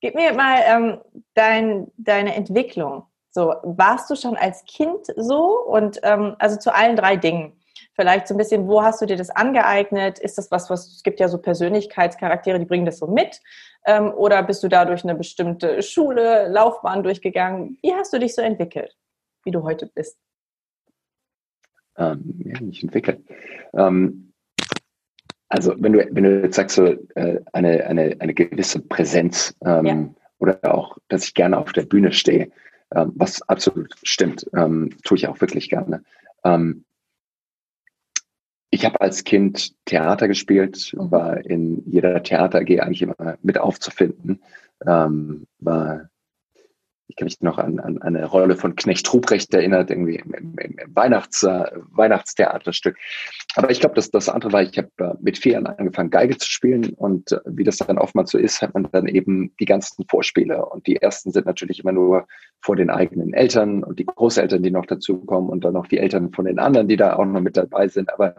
Gib mir mal ähm, dein, deine Entwicklung so, warst du schon als Kind so? Und ähm, also zu allen drei Dingen. Vielleicht so ein bisschen, wo hast du dir das angeeignet? Ist das was, was es gibt ja so Persönlichkeitscharaktere, die bringen das so mit? Ähm, oder bist du da durch eine bestimmte Schule, Laufbahn durchgegangen? Wie hast du dich so entwickelt, wie du heute bist? Ähm, ja, nicht entwickelt. Ähm, also wenn du, wenn du jetzt sagst, so äh, eine, eine, eine gewisse Präsenz ähm, ja. oder auch, dass ich gerne auf der Bühne stehe, ähm, was absolut stimmt, ähm, tue ich auch wirklich gerne. Ähm, ich habe als Kind Theater gespielt, war in jeder Theater AG eigentlich immer mit aufzufinden, ähm, war kann mich noch an, an eine Rolle von Knecht Ruprecht erinnert, irgendwie im, im, im Weihnachts, äh, Weihnachtstheaterstück. Aber ich glaube, das, das andere war, ich habe äh, mit vier Jahren angefangen, Geige zu spielen und äh, wie das dann oftmals so ist, hat man dann eben die ganzen Vorspiele und die ersten sind natürlich immer nur vor den eigenen Eltern und die Großeltern, die noch dazukommen und dann noch die Eltern von den anderen, die da auch noch mit dabei sind. Aber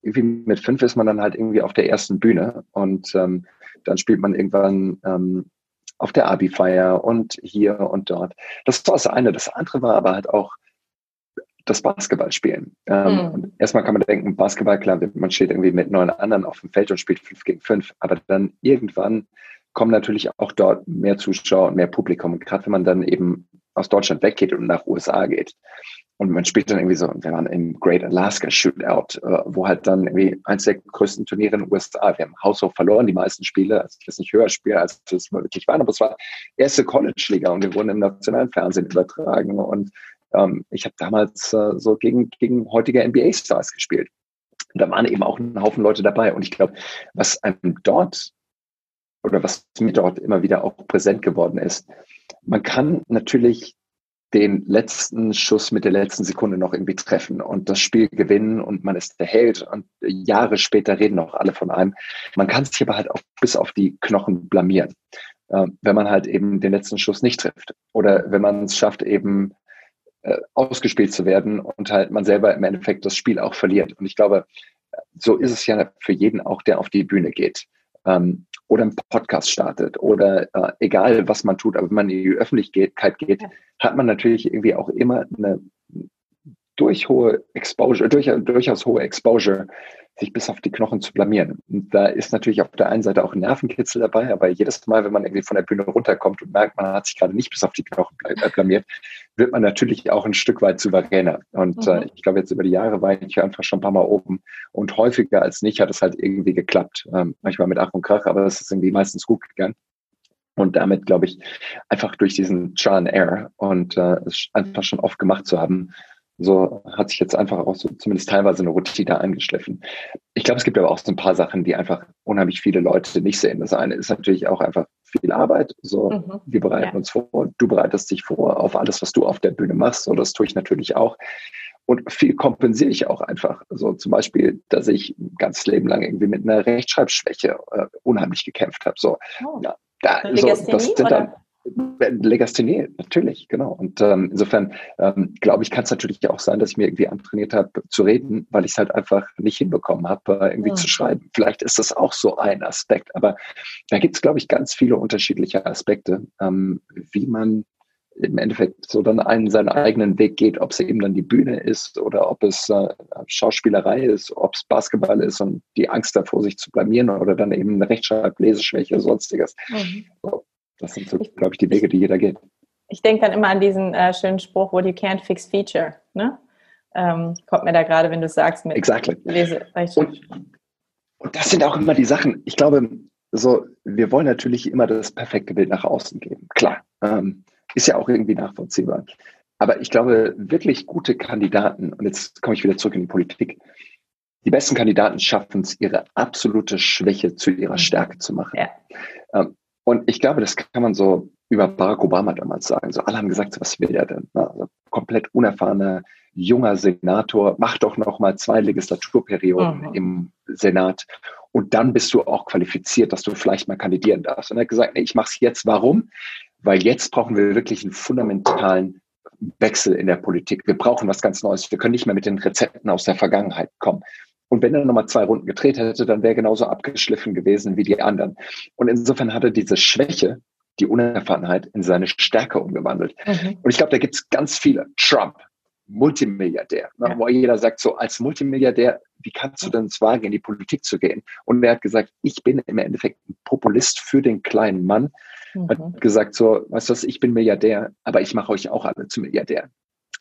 irgendwie mit fünf ist man dann halt irgendwie auf der ersten Bühne und ähm, dann spielt man irgendwann ähm, auf der Abi-Feier und hier und dort. Das war das eine. Das andere war aber halt auch das Basketballspielen. Ähm, mhm. erstmal kann man denken, Basketball, klar, man steht irgendwie mit neun anderen auf dem Feld und spielt fünf gegen fünf, aber dann irgendwann kommen natürlich auch dort mehr Zuschauer und mehr Publikum. Und gerade wenn man dann eben aus Deutschland weggeht und nach USA geht, und man spielt dann irgendwie so, wir waren im Great Alaska Shootout, äh, wo halt dann irgendwie eins der größten Turniere in den USA. Wir haben haushoch verloren, die meisten Spiele, also ich weiß nicht höher spielen, als es wirklich waren, aber es war erste College-Liga und wir wurden im nationalen Fernsehen übertragen. Und ähm, ich habe damals äh, so gegen, gegen heutige NBA-Stars gespielt. Und da waren eben auch ein Haufen Leute dabei. Und ich glaube, was einem dort oder was mir dort immer wieder auch präsent geworden ist, man kann natürlich den letzten Schuss mit der letzten Sekunde noch irgendwie treffen und das Spiel gewinnen und man ist der Held und Jahre später reden auch alle von einem. Man kann sich aber halt auch bis auf die Knochen blamieren, äh, wenn man halt eben den letzten Schuss nicht trifft oder wenn man es schafft, eben äh, ausgespielt zu werden und halt man selber im Endeffekt das Spiel auch verliert. Und ich glaube, so ist es ja für jeden auch, der auf die Bühne geht. Ähm, oder einen Podcast startet oder äh, egal, was man tut, aber wenn man in die Öffentlichkeit geht, hat man natürlich irgendwie auch immer eine durch hohe Exposure, durch, durchaus hohe Exposure sich bis auf die Knochen zu blamieren. Und da ist natürlich auf der einen Seite auch ein Nervenkitzel dabei, aber jedes Mal, wenn man irgendwie von der Bühne runterkommt und merkt, man hat sich gerade nicht bis auf die Knochen äh, blamiert, wird man natürlich auch ein Stück weit souveräner. Und äh, mhm. äh, ich glaube, jetzt über die Jahre war ich einfach schon ein paar Mal oben und häufiger als nicht hat es halt irgendwie geklappt. Ähm, manchmal mit Ach und Krach, aber es ist irgendwie meistens gut gegangen. Und damit, glaube ich, einfach durch diesen Trial and Error und äh, es einfach schon oft gemacht zu haben, so hat sich jetzt einfach auch so zumindest teilweise eine Routine eingeschliffen. Ich glaube, es gibt aber auch so ein paar Sachen, die einfach unheimlich viele Leute nicht sehen. Das eine ist natürlich auch einfach viel Arbeit. So, mhm. wir bereiten ja. uns vor, du bereitest dich vor auf alles, was du auf der Bühne machst. So, das tue ich natürlich auch. Und viel kompensiere ich auch einfach. So zum Beispiel, dass ich ein ganzes Leben lang irgendwie mit einer Rechtschreibschwäche äh, unheimlich gekämpft habe. So, oh. ja, da, so, das sind dann, Legasthenie, natürlich, genau. Und ähm, insofern ähm, glaube ich, kann es natürlich auch sein, dass ich mir irgendwie antrainiert habe zu reden, weil ich es halt einfach nicht hinbekommen habe, äh, irgendwie ja. zu schreiben. Vielleicht ist das auch so ein Aspekt, aber da gibt es, glaube ich, ganz viele unterschiedliche Aspekte, ähm, wie man im Endeffekt so dann einen seinen eigenen Weg geht, ob es eben dann die Bühne ist oder ob es äh, Schauspielerei ist, ob es Basketball ist und die Angst davor, sich zu blamieren oder dann eben eine Rechtschreib, Leseschwäche, sonstiges. Mhm. So, das sind so, glaube ich, die Wege, die jeder geht. Ich denke dann immer an diesen äh, schönen Spruch, what you can't fix feature. Ne? Ähm, kommt mir da gerade, wenn du sagst, mit exactly. Lese, und, und das sind auch immer die Sachen. Ich glaube, so, wir wollen natürlich immer das perfekte Bild nach außen geben. Klar. Ähm, ist ja auch irgendwie nachvollziehbar. Aber ich glaube, wirklich gute Kandidaten, und jetzt komme ich wieder zurück in die Politik, die besten Kandidaten schaffen es, ihre absolute Schwäche zu ihrer mhm. Stärke zu machen. Ja. Ähm, und ich glaube, das kann man so über Barack Obama damals sagen. So alle haben gesagt, was will er denn? Also komplett unerfahrener junger Senator, mach doch noch mal zwei Legislaturperioden mhm. im Senat und dann bist du auch qualifiziert, dass du vielleicht mal kandidieren darfst. Und er hat gesagt, nee, ich mache es jetzt. Warum? weil jetzt brauchen wir wirklich einen fundamentalen Wechsel in der Politik. Wir brauchen was ganz Neues. Wir können nicht mehr mit den Rezepten aus der Vergangenheit kommen. Und wenn er nochmal zwei Runden gedreht hätte, dann wäre er genauso abgeschliffen gewesen wie die anderen. Und insofern hat er diese Schwäche, die Unerfahrenheit, in seine Stärke umgewandelt. Mhm. Und ich glaube, da gibt es ganz viele. Trump, Multimilliardär, ne, ja. wo jeder sagt, so als Multimilliardär, wie kannst du denn es wagen, in die Politik zu gehen? Und er hat gesagt, ich bin im Endeffekt ein Populist für den kleinen Mann, mhm. hat gesagt so, weißt du was, ich bin Milliardär, aber ich mache euch auch alle zu Milliardär.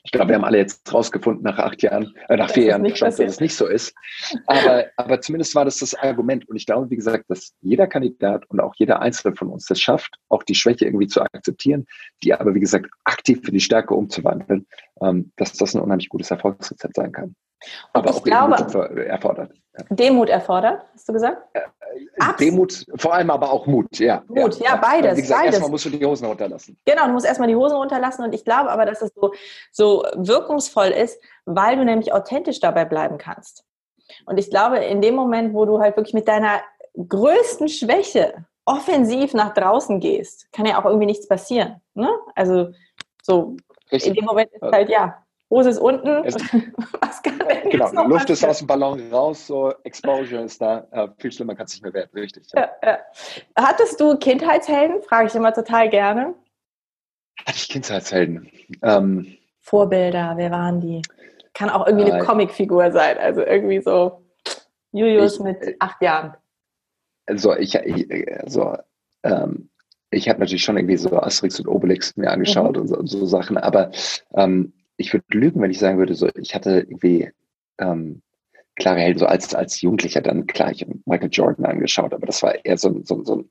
Ich glaube, wir haben alle jetzt rausgefunden nach acht Jahren, äh, nach das vier Jahren, schon, dass es nicht so ist. Aber, aber zumindest war das das Argument. Und ich glaube, wie gesagt, dass jeder Kandidat und auch jeder Einzelne von uns das schafft, auch die Schwäche irgendwie zu akzeptieren, die aber, wie gesagt, aktiv für die Stärke umzuwandeln, ähm, dass das ein unheimlich gutes Erfolgsrezept sein kann. Aber ich auch glaube, Demut erfordert. Demut erfordert, hast du gesagt? Äh, Demut, vor allem aber auch Mut, ja. Mut, ja, ja beides. Wie gesagt, beides. erstmal musst du die Hosen runterlassen. Genau, du musst erstmal die Hosen runterlassen und ich glaube aber, dass es so, so wirkungsvoll ist, weil du nämlich authentisch dabei bleiben kannst. Und ich glaube, in dem Moment, wo du halt wirklich mit deiner größten Schwäche offensiv nach draußen gehst, kann ja auch irgendwie nichts passieren. Ne? Also so Richtig. in dem Moment ist halt ja, Hose ist unten. Es, Was kann denn genau, jetzt noch Luft ist aus dem Ballon raus, so Exposure ist da. Äh, viel schlimmer kann es nicht mehr werden, richtig. Ja. Ja, ja. Hattest du Kindheitshelden? Frage ich immer total gerne. Hatte ich Kindheitshelden? Ähm, Vorbilder, wer waren die? Kann auch irgendwie äh, eine Comicfigur sein, also irgendwie so Julius ich, mit äh, acht Jahren. Also ich, also, ähm, ich habe natürlich schon irgendwie so Asterix und Obelix mir angeschaut mhm. und, so, und, so, Sachen, aber ähm, ich würde lügen, wenn ich sagen würde, so, ich hatte irgendwie ähm, klare Helden, so als, als Jugendlicher dann klar, ich habe Michael Jordan angeschaut, aber das war eher so, so, so ein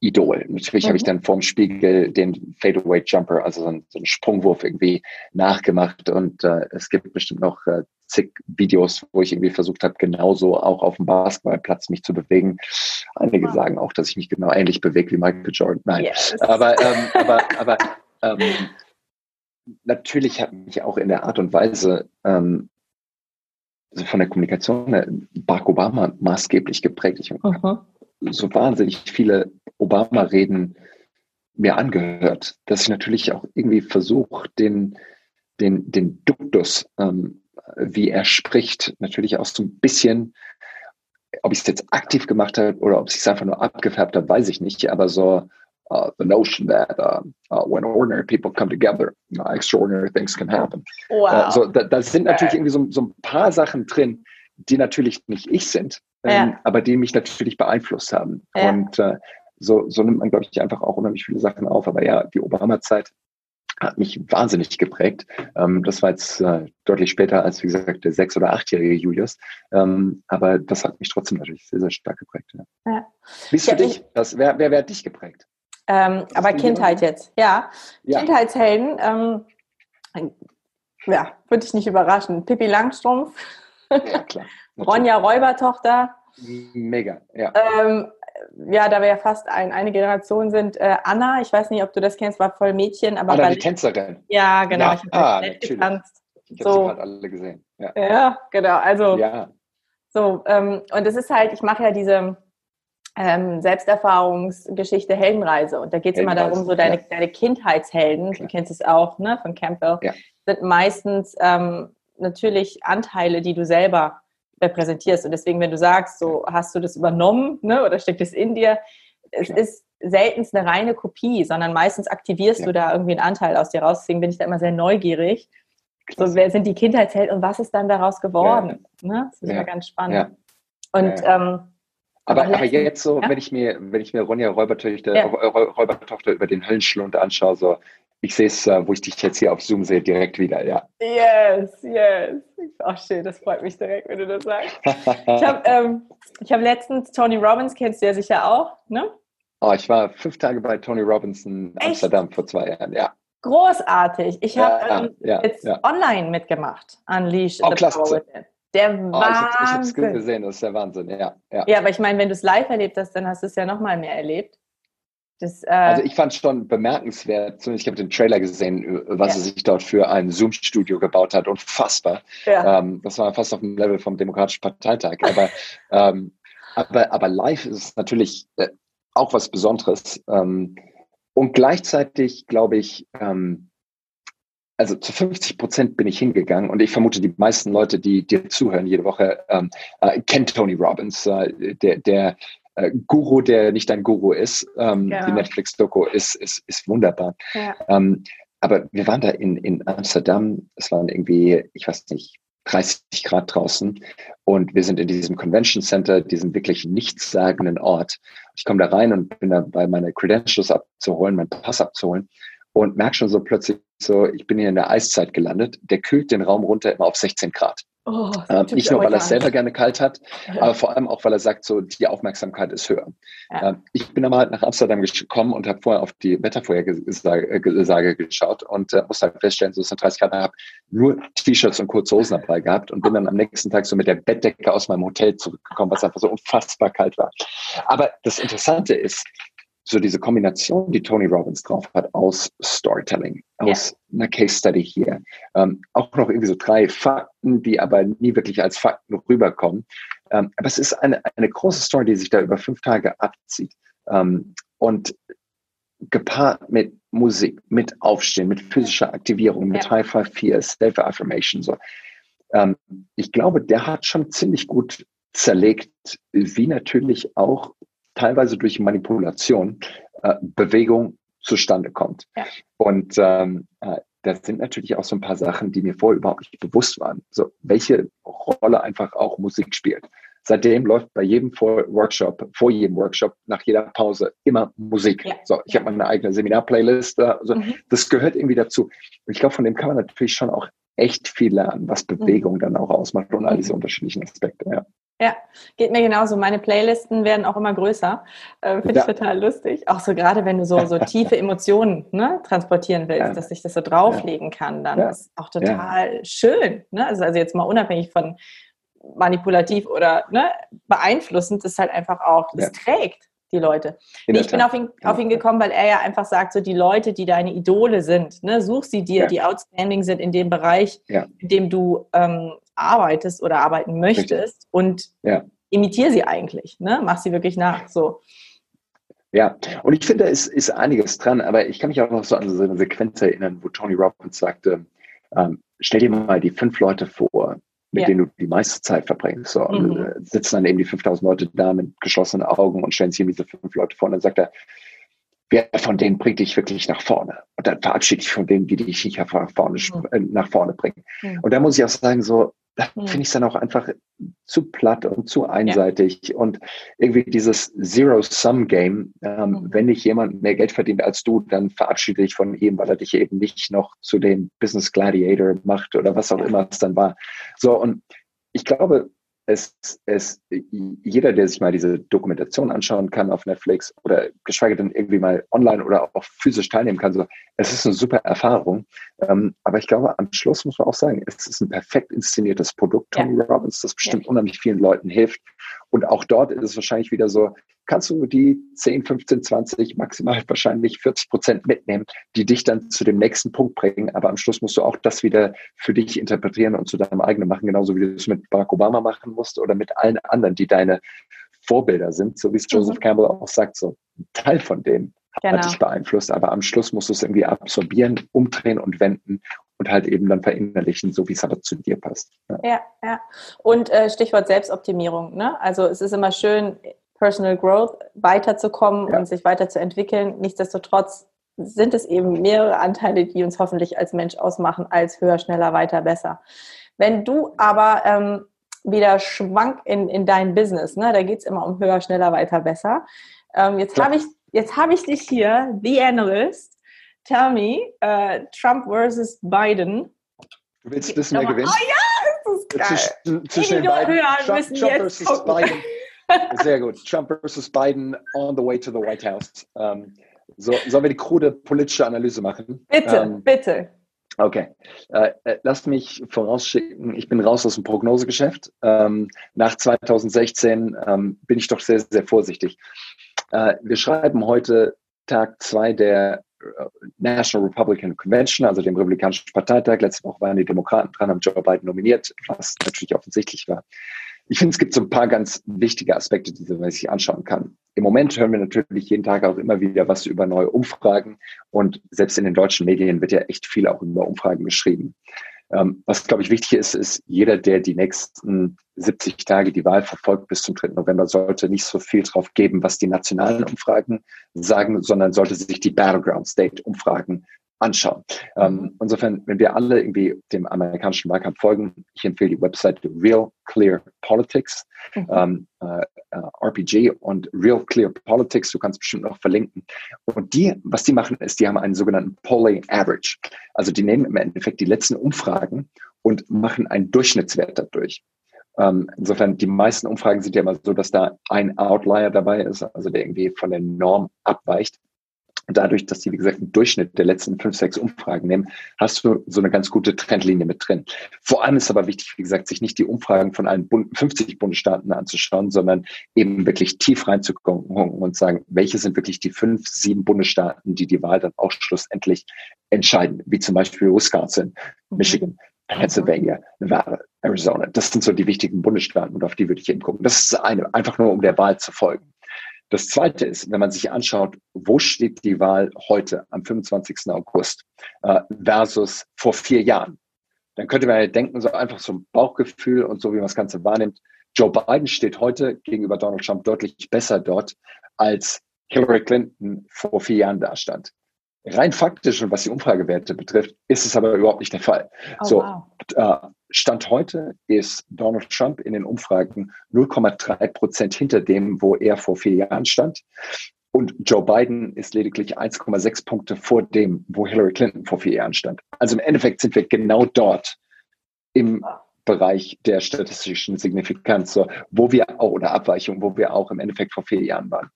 Idol. Natürlich mhm. habe ich dann vorm Spiegel den Fadeaway Jumper, also so einen, so einen Sprungwurf irgendwie nachgemacht und äh, es gibt bestimmt noch äh, zig Videos, wo ich irgendwie versucht habe, genauso auch auf dem Basketballplatz mich zu bewegen. Einige wow. sagen auch, dass ich mich genau ähnlich bewege wie Michael Jordan. Nein, yes. aber, ähm, aber, aber ähm, natürlich hat mich auch in der Art und Weise ähm, also von der Kommunikation Barack Obama maßgeblich geprägt. Ich habe so wahnsinnig viele Obama-Reden mir angehört, dass ich natürlich auch irgendwie versuche, den, den, den Duktus, ähm, wie er spricht, natürlich auch so ein bisschen, ob ich es jetzt aktiv gemacht habe oder ob ich es einfach nur abgefärbt habe, weiß ich nicht, aber so uh, the notion that uh, uh, when ordinary people come together, extraordinary things can happen. Wow. so, da, da, sind natürlich irgendwie so, so, ein paar Sachen drin, die natürlich nicht ich sind, ähm, ja. aber die mich natürlich beeinflusst haben. Ja. Und äh, so, so nimmt man, glaube ich, einfach auch unheimlich viele Sachen auf. Aber ja, die Obama-Zeit hat mich wahnsinnig geprägt. Ähm, das war jetzt äh, deutlich später als, wie gesagt, der sechs- oder achtjährige Julius. Ähm, aber das hat mich trotzdem natürlich sehr, sehr stark geprägt. Ja. Ja. Wie ist für dich? Das, wer, wer, wer hat dich geprägt? Ähm, aber Kindheit jetzt, ja. ja. Kindheitshelden, ähm, ja, würde ich nicht überraschen. Pippi Langstrumpf, ja, klar, Ronja Räubertochter. Mega, ja. Ähm, ja, da wir ja fast ein, eine Generation sind, äh, Anna, ich weiß nicht, ob du das kennst, war voll Mädchen, aber. Anna, die Tänzerin. Ja, genau. Ja. Ich habe ah, getanzt. Ich habe so. sie gerade alle gesehen. Ja. ja, genau. Also, ja. so, ähm, und es ist halt, ich mache ja diese ähm, Selbsterfahrungsgeschichte Heldenreise. Und da geht es immer darum, so deine, ja. deine Kindheitshelden, Klar. du kennst es auch, ne, von Campbell, ja. sind meistens ähm, natürlich Anteile, die du selber repräsentierst. Und deswegen, wenn du sagst, so hast du das übernommen, ne, oder steckt es in dir, es Klar. ist selten eine reine Kopie, sondern meistens aktivierst ja. du da irgendwie einen Anteil aus dir raus. Deswegen bin ich da immer sehr neugierig. So, wer sind die Kindheitshelden und was ist dann daraus geworden? Ne? Das ist immer ganz spannend. Und ähm, aber, aber, jetzt so, ja? wenn ich mir, wenn ich mir Ronja Räubertochter, ja. Räubertochter über den Höllenschlund anschaue, so, ich sehe es, äh, wo ich dich jetzt hier auf Zoom sehe, direkt wieder, ja. Yes, yes. Ach schön, das freut mich direkt, wenn du das sagst. ich habe ähm, hab letztens Tony Robbins, kennst du ja sicher auch, ne? Oh, ich war fünf Tage bei Tony Robbins in Echt? Amsterdam vor zwei Jahren, ja. Großartig. Ich habe ja, ähm, ja, jetzt online mitgemacht, Unleash oh, the klasse. Power Within. Der oh, Ich habe es gesehen, das ist der Wahnsinn, ja. Ja, ja aber ich meine, wenn du es live erlebt hast, dann hast du es ja noch mal mehr erlebt. Das, äh, also ich fand es schon bemerkenswert, zumindest ich habe den Trailer gesehen, was ja. er sich dort für ein Zoom-Studio gebaut hat. Unfassbar. Ja. Ähm, das war fast auf dem Level vom Demokratischen Parteitag. Aber, ähm, aber, aber live ist es natürlich äh, auch was Besonderes. Ähm, und gleichzeitig glaube ich, ähm, also zu 50 Prozent bin ich hingegangen und ich vermute, die meisten Leute, die dir zuhören jede Woche, ähm, äh, kennen Tony Robbins, äh, der, der äh, Guru, der nicht ein Guru ist. Ähm, genau. Die Netflix-Doku ist, ist, ist wunderbar. Ja. Ähm, aber wir waren da in, in Amsterdam, es waren irgendwie, ich weiß nicht, 30 Grad draußen und wir sind in diesem Convention Center, diesem wirklich nichtssagenden Ort. Ich komme da rein und bin dabei, meine Credentials abzuholen, meinen Pass abzuholen und merke schon so plötzlich so, ich bin hier in der Eiszeit gelandet. Der kühlt den Raum runter immer auf 16 Grad. Oh, ähm, nicht nur, weil er es selber gerne kalt hat, ja. aber vor allem auch, weil er sagt, so die Aufmerksamkeit ist höher. Ja. Ähm, ich bin aber halt nach Amsterdam gekommen und habe vorher auf die Wettervorhersage geschaut und äh, musste halt feststellen, so es sind 30 Grad, habe nur T-Shirts und kurze Hosen dabei gehabt und bin dann am nächsten Tag so mit der Bettdecke aus meinem Hotel zurückgekommen, was einfach so unfassbar kalt war. Aber das Interessante ist, so diese Kombination, die Tony Robbins drauf hat, aus Storytelling, aus ja. einer Case Study hier, ähm, auch noch irgendwie so drei Fakten, die aber nie wirklich als Fakten rüberkommen. Ähm, aber es ist eine, eine große Story, die sich da über fünf Tage abzieht. Ähm, und gepaart mit Musik, mit Aufstehen, mit physischer Aktivierung, mit ja. High Five 4, Self-Affirmation, so. Ähm, ich glaube, der hat schon ziemlich gut zerlegt, wie natürlich auch teilweise durch Manipulation äh, Bewegung zustande kommt. Ja. Und ähm, äh, das sind natürlich auch so ein paar Sachen, die mir vorher überhaupt nicht bewusst waren. So, welche Rolle einfach auch Musik spielt. Seitdem läuft bei jedem Workshop, vor jedem Workshop, nach jeder Pause immer Musik. Ja. So, ich habe meine eigene Seminarplaylist. Also, mhm. Das gehört irgendwie dazu. Und ich glaube, von dem kann man natürlich schon auch echt viel lernen, was Bewegung mhm. dann auch ausmacht und all diese mhm. unterschiedlichen Aspekte. Ja. Ja, geht mir genauso. Meine Playlisten werden auch immer größer. Äh, Finde ja. ich total lustig. Auch so gerade, wenn du so, so tiefe Emotionen ne, transportieren willst, ja. dass ich das so drauflegen kann, dann ist auch total schön. Ne? Also, also jetzt mal unabhängig von manipulativ oder ne, beeinflussend, ist halt einfach auch, es trägt die Leute. Nee, ich bin auf ihn, auf ihn gekommen, weil er ja einfach sagt, so die Leute, die deine Idole sind, ne, such sie dir, die outstanding sind in dem Bereich, in dem du ähm, arbeitest oder arbeiten möchtest Richtig. und ja. imitiere sie eigentlich, ne? Mach sie wirklich nach. So. Ja, und ich finde, da ist, ist einiges dran, aber ich kann mich auch noch so an so eine Sequenz erinnern, wo Tony Robbins sagte, ähm, stell dir mal die fünf Leute vor, mit ja. denen du die meiste Zeit verbringst. So, mhm. Äh, sitzen dann eben die 5000 Leute da mit geschlossenen Augen und stellen sich eben diese fünf Leute vor und dann sagt er, wer von denen bringt dich wirklich nach vorne? Und dann verabschiede ich von denen, die dich nicht nach vorne, mhm. Äh, nach vorne bringen. Mhm. Und da muss ich auch sagen, so, da finde ich es dann auch einfach zu platt und zu einseitig. Ja. Und irgendwie dieses Zero-Sum-Game, ähm, mhm. wenn nicht jemand mehr Geld verdient als du, dann verabschiede dich von ihm, weil er dich eben nicht noch zu dem Business Gladiator macht oder was auch ja. immer es dann war. So, und ich glaube, es, es, jeder, der sich mal diese Dokumentation anschauen kann auf Netflix oder geschweige denn irgendwie mal online oder auch physisch teilnehmen kann, so, es ist eine super Erfahrung. Ähm, aber ich glaube, am Schluss muss man auch sagen, es ist ein perfekt inszeniertes Produkt, Tony ja. Robbins, das bestimmt ja. unheimlich vielen Leuten hilft. Und auch dort ist es wahrscheinlich wieder so, kannst du die 10, 15, 20, maximal wahrscheinlich 40 Prozent mitnehmen, die dich dann zu dem nächsten Punkt bringen. Aber am Schluss musst du auch das wieder für dich interpretieren und zu deinem eigenen machen, genauso wie du es mit Barack Obama machen musst oder mit allen anderen, die deine Vorbilder sind, so wie es Joseph mhm. Campbell auch sagt, so ein Teil von dem genau. hat dich beeinflusst, aber am Schluss musst du es irgendwie absorbieren, umdrehen und wenden und halt eben dann verinnerlichen, so wie es aber zu dir passt. Ja, ja. ja. Und äh, Stichwort Selbstoptimierung. Ne? Also es ist immer schön, Personal Growth weiterzukommen ja. und sich weiterzuentwickeln. Nichtsdestotrotz sind es eben mehrere Anteile, die uns hoffentlich als Mensch ausmachen, als höher, schneller, weiter, besser. Wenn du aber ähm, wieder schwank in, in dein Business, ne? da geht es immer um höher, schneller, weiter, besser. Ähm, jetzt habe ich, hab ich dich hier, The Analyst. Tell me, uh, Trump versus Biden. Du willst wissen, wer gewinnt? Oh ja, das ist geil. Zwischen, zwischen den beiden. Trump, Trump versus Biden. Sehr gut. Trump versus Biden on the way to the White House. Ähm, so, sollen wir die krude politische Analyse machen? Bitte, ähm, bitte. Okay. Äh, äh, lass mich vorausschicken, ich bin raus aus dem Prognosegeschäft. Ähm, nach 2016 ähm, bin ich doch sehr, sehr vorsichtig. Äh, wir schreiben heute Tag zwei der äh, National Republican Convention, also dem Republikanischen Parteitag. Letzte Woche waren die Demokraten dran, haben Joe Biden nominiert, was natürlich offensichtlich war. Ich finde, es gibt so ein paar ganz wichtige Aspekte, die man sich anschauen kann. Im Moment hören wir natürlich jeden Tag auch immer wieder was über neue Umfragen und selbst in den deutschen Medien wird ja echt viel auch über Umfragen geschrieben. Ähm, was, glaube ich, wichtig ist, ist, jeder, der die nächsten 70 Tage die Wahl verfolgt bis zum 3. November, sollte nicht so viel drauf geben, was die nationalen Umfragen sagen, sondern sollte sich die Battleground State Umfragen anschauen. Ähm, insofern, wenn wir alle irgendwie dem amerikanischen Wahlkampf folgen, ich empfehle die Website Real Clear Politics, mhm. ähm, äh, äh RPG und Real Clear Politics, du kannst bestimmt noch verlinken. Und die, was die machen, ist, die haben einen sogenannten Polling Average. Also die nehmen im Endeffekt die letzten Umfragen und machen einen Durchschnittswert dadurch. Ähm, insofern, die meisten Umfragen sind ja immer so, dass da ein Outlier dabei ist, also der irgendwie von der Norm abweicht dadurch, dass die, wie gesagt, einen Durchschnitt der letzten fünf, sechs Umfragen nehmen, hast du so eine ganz gute Trendlinie mit drin. Vor allem ist aber wichtig, wie gesagt, sich nicht die Umfragen von allen 50 Bundesstaaten anzuschauen, sondern eben wirklich tief reinzukommen und sagen, welche sind wirklich die fünf, sieben Bundesstaaten, die die Wahl dann auch schlussendlich entscheiden, wie zum Beispiel Wisconsin, mhm. Michigan, Pennsylvania, Nevada, Arizona. Das sind so die wichtigen Bundesstaaten und auf die würde ich eben gucken. Das ist eine, einfach nur um der Wahl zu folgen. Das Zweite ist, wenn man sich anschaut, wo steht die Wahl heute am 25. August äh, versus vor vier Jahren, dann könnte man ja denken, so einfach so ein Bauchgefühl und so, wie man das Ganze wahrnimmt. Joe Biden steht heute gegenüber Donald Trump deutlich besser dort, als Hillary Clinton vor vier Jahren da stand. Rein faktisch und was die Umfragewerte betrifft, ist es aber überhaupt nicht der Fall. Oh, so, wow. äh, Stand heute ist Donald Trump in den Umfragen 0,3 Prozent hinter dem, wo er vor vier Jahren stand. Und Joe Biden ist lediglich 1,6 Punkte vor dem, wo Hillary Clinton vor vier Jahren stand. Also im Endeffekt sind wir genau dort im Bereich der statistischen Signifikanz, so, wo wir auch, oder Abweichung, wo wir auch im Endeffekt vor vier Jahren waren.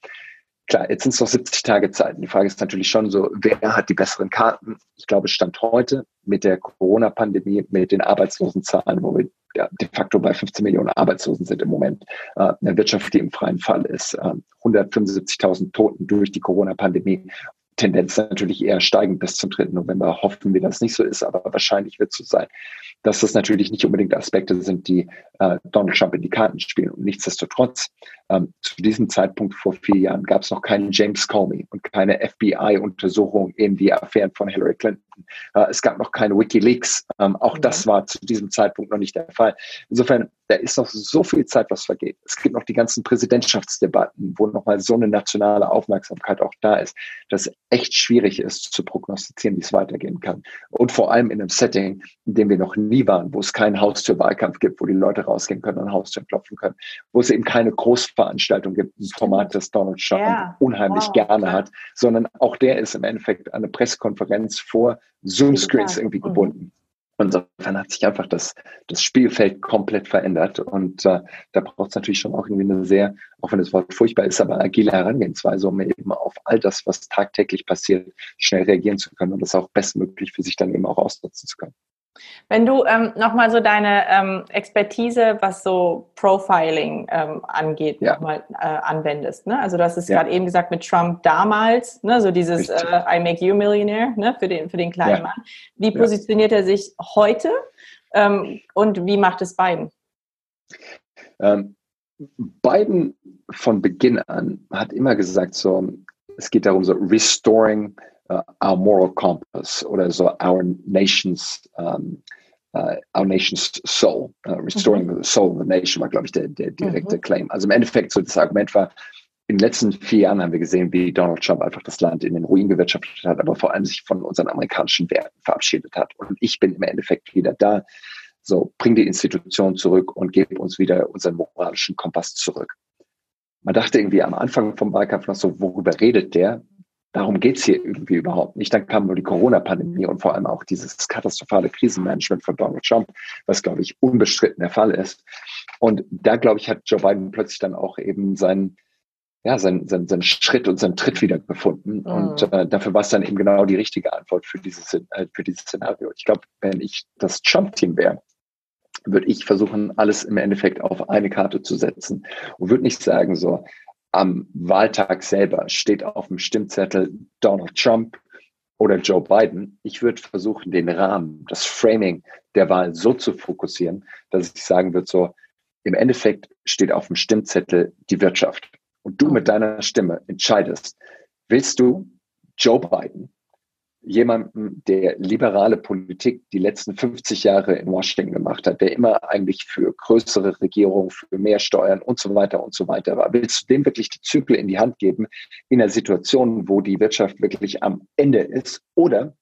Klar, jetzt sind es noch 70 Tage Zeit. Die Frage ist natürlich schon so, wer hat die besseren Karten? Ich glaube, Stand heute mit der Corona-Pandemie, mit den Arbeitslosenzahlen, wo wir de facto bei 15 Millionen Arbeitslosen sind im Moment, äh, eine Wirtschaft, die im freien Fall ist, äh, 175.000 Toten durch die Corona-Pandemie Tendenz natürlich eher steigend bis zum 3. November. Hoffen wir, dass es nicht so ist, aber wahrscheinlich wird es so sein, dass das natürlich nicht unbedingt Aspekte sind, die äh, Donald Trump in die Karten spielen. Und nichtsdestotrotz, ähm, zu diesem Zeitpunkt vor vier Jahren gab es noch keinen James Comey und keine FBI-Untersuchung in die Affären von Hillary Clinton. Äh, es gab noch keine WikiLeaks. Ähm, auch mhm. das war zu diesem Zeitpunkt noch nicht der Fall. Insofern, da ist noch so viel Zeit, was vergeht. Es gibt noch die ganzen Präsidentschaftsdebatten, wo nochmal so eine nationale Aufmerksamkeit auch da ist, dass echt schwierig ist zu prognostizieren, wie es weitergehen kann. Und vor allem in einem Setting, in dem wir noch nie waren, wo es keinen Haustürwahlkampf gibt, wo die Leute rausgehen können und Haustüren klopfen können, wo es eben keine Großveranstaltung gibt, ein Format, das Donald Trump ja. unheimlich wow. gerne hat, sondern auch der ist im Endeffekt eine Pressekonferenz vor Zoom-Screens irgendwie mhm. gebunden. Insofern hat sich einfach das, das Spielfeld komplett verändert. Und äh, da braucht es natürlich schon auch irgendwie eine sehr, auch wenn das Wort furchtbar ist, aber agile Herangehensweise, um eben auf all das, was tagtäglich passiert, schnell reagieren zu können und das auch bestmöglich für sich dann eben auch ausnutzen zu können. Wenn du ähm, nochmal so deine ähm, Expertise, was so Profiling ähm, angeht, ja. nochmal äh, anwendest. Ne? Also du hast es ja. gerade eben gesagt mit Trump damals, ne? so dieses äh, I make you millionaire ne? für, den, für den kleinen ja. Mann. Wie positioniert er sich heute ähm, und wie macht es Biden? Ähm, Biden von Beginn an hat immer gesagt, so, es geht darum, so restoring uh, our moral compass oder so our nation's um, uh, our nation's soul, uh, restoring mhm. the soul of the nation war, glaube ich, der, der direkte mhm. Claim. Also im Endeffekt so das Argument war, in den letzten vier Jahren haben wir gesehen, wie Donald Trump einfach das Land in den Ruin gewirtschaftet hat, aber vor allem sich von unseren amerikanischen Werten verabschiedet hat. Und ich bin im Endeffekt wieder da. So, bring die Institution zurück und gib uns wieder unseren moralischen Kompass zurück. Man dachte irgendwie am Anfang vom Wahlkampf noch so, worüber redet der? Darum geht's hier irgendwie überhaupt nicht. Dann kam nur die Corona-Pandemie und vor allem auch dieses katastrophale Krisenmanagement von Donald Trump, was, glaube ich, unbestritten der Fall ist. Und da, glaube ich, hat Joe Biden plötzlich dann auch eben seinen ja, sein, sein, sein Schritt und sein Tritt wieder gefunden. Mhm. Und äh, dafür war es dann eben genau die richtige Antwort für dieses, äh, für dieses Szenario. Ich glaube, wenn ich das Trump-Team wäre, würde ich versuchen, alles im Endeffekt auf eine Karte zu setzen und würde nicht sagen, so am Wahltag selber steht auf dem Stimmzettel Donald Trump oder Joe Biden. Ich würde versuchen, den Rahmen, das Framing der Wahl so zu fokussieren, dass ich sagen würde, so im Endeffekt steht auf dem Stimmzettel die Wirtschaft und du mit deiner Stimme entscheidest, willst du Joe Biden, jemanden, der liberale Politik die letzten 50 Jahre in Washington gemacht hat, der immer eigentlich für größere Regierungen, für mehr Steuern und so weiter und so weiter war. Willst du dem wirklich die Zügel in die Hand geben in einer Situation, wo die Wirtschaft wirklich am Ende ist? Oder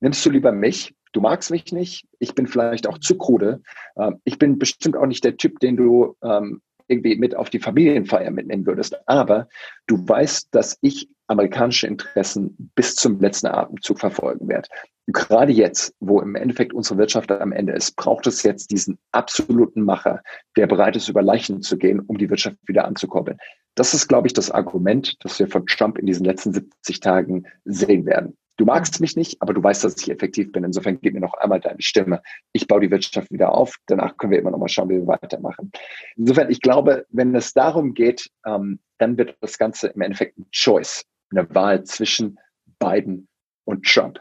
nimmst du lieber mich? Du magst mich nicht. Ich bin vielleicht auch zu krude. Ähm, ich bin bestimmt auch nicht der Typ, den du ähm, irgendwie mit auf die Familienfeier mitnehmen würdest. Aber du weißt, dass ich amerikanische Interessen bis zum letzten Atemzug verfolgen werde. Gerade jetzt, wo im Endeffekt unsere Wirtschaft am Ende ist, braucht es jetzt diesen absoluten Macher, der bereit ist, über Leichen zu gehen, um die Wirtschaft wieder anzukurbeln. Das ist, glaube ich, das Argument, das wir von Trump in diesen letzten 70 Tagen sehen werden. Du magst mich nicht, aber du weißt, dass ich effektiv bin. Insofern gib mir noch einmal deine Stimme. Ich baue die Wirtschaft wieder auf. Danach können wir immer noch mal schauen, wie wir weitermachen. Insofern, ich glaube, wenn es darum geht, ähm, dann wird das Ganze im Endeffekt ein Choice, eine Wahl zwischen Biden und Trump.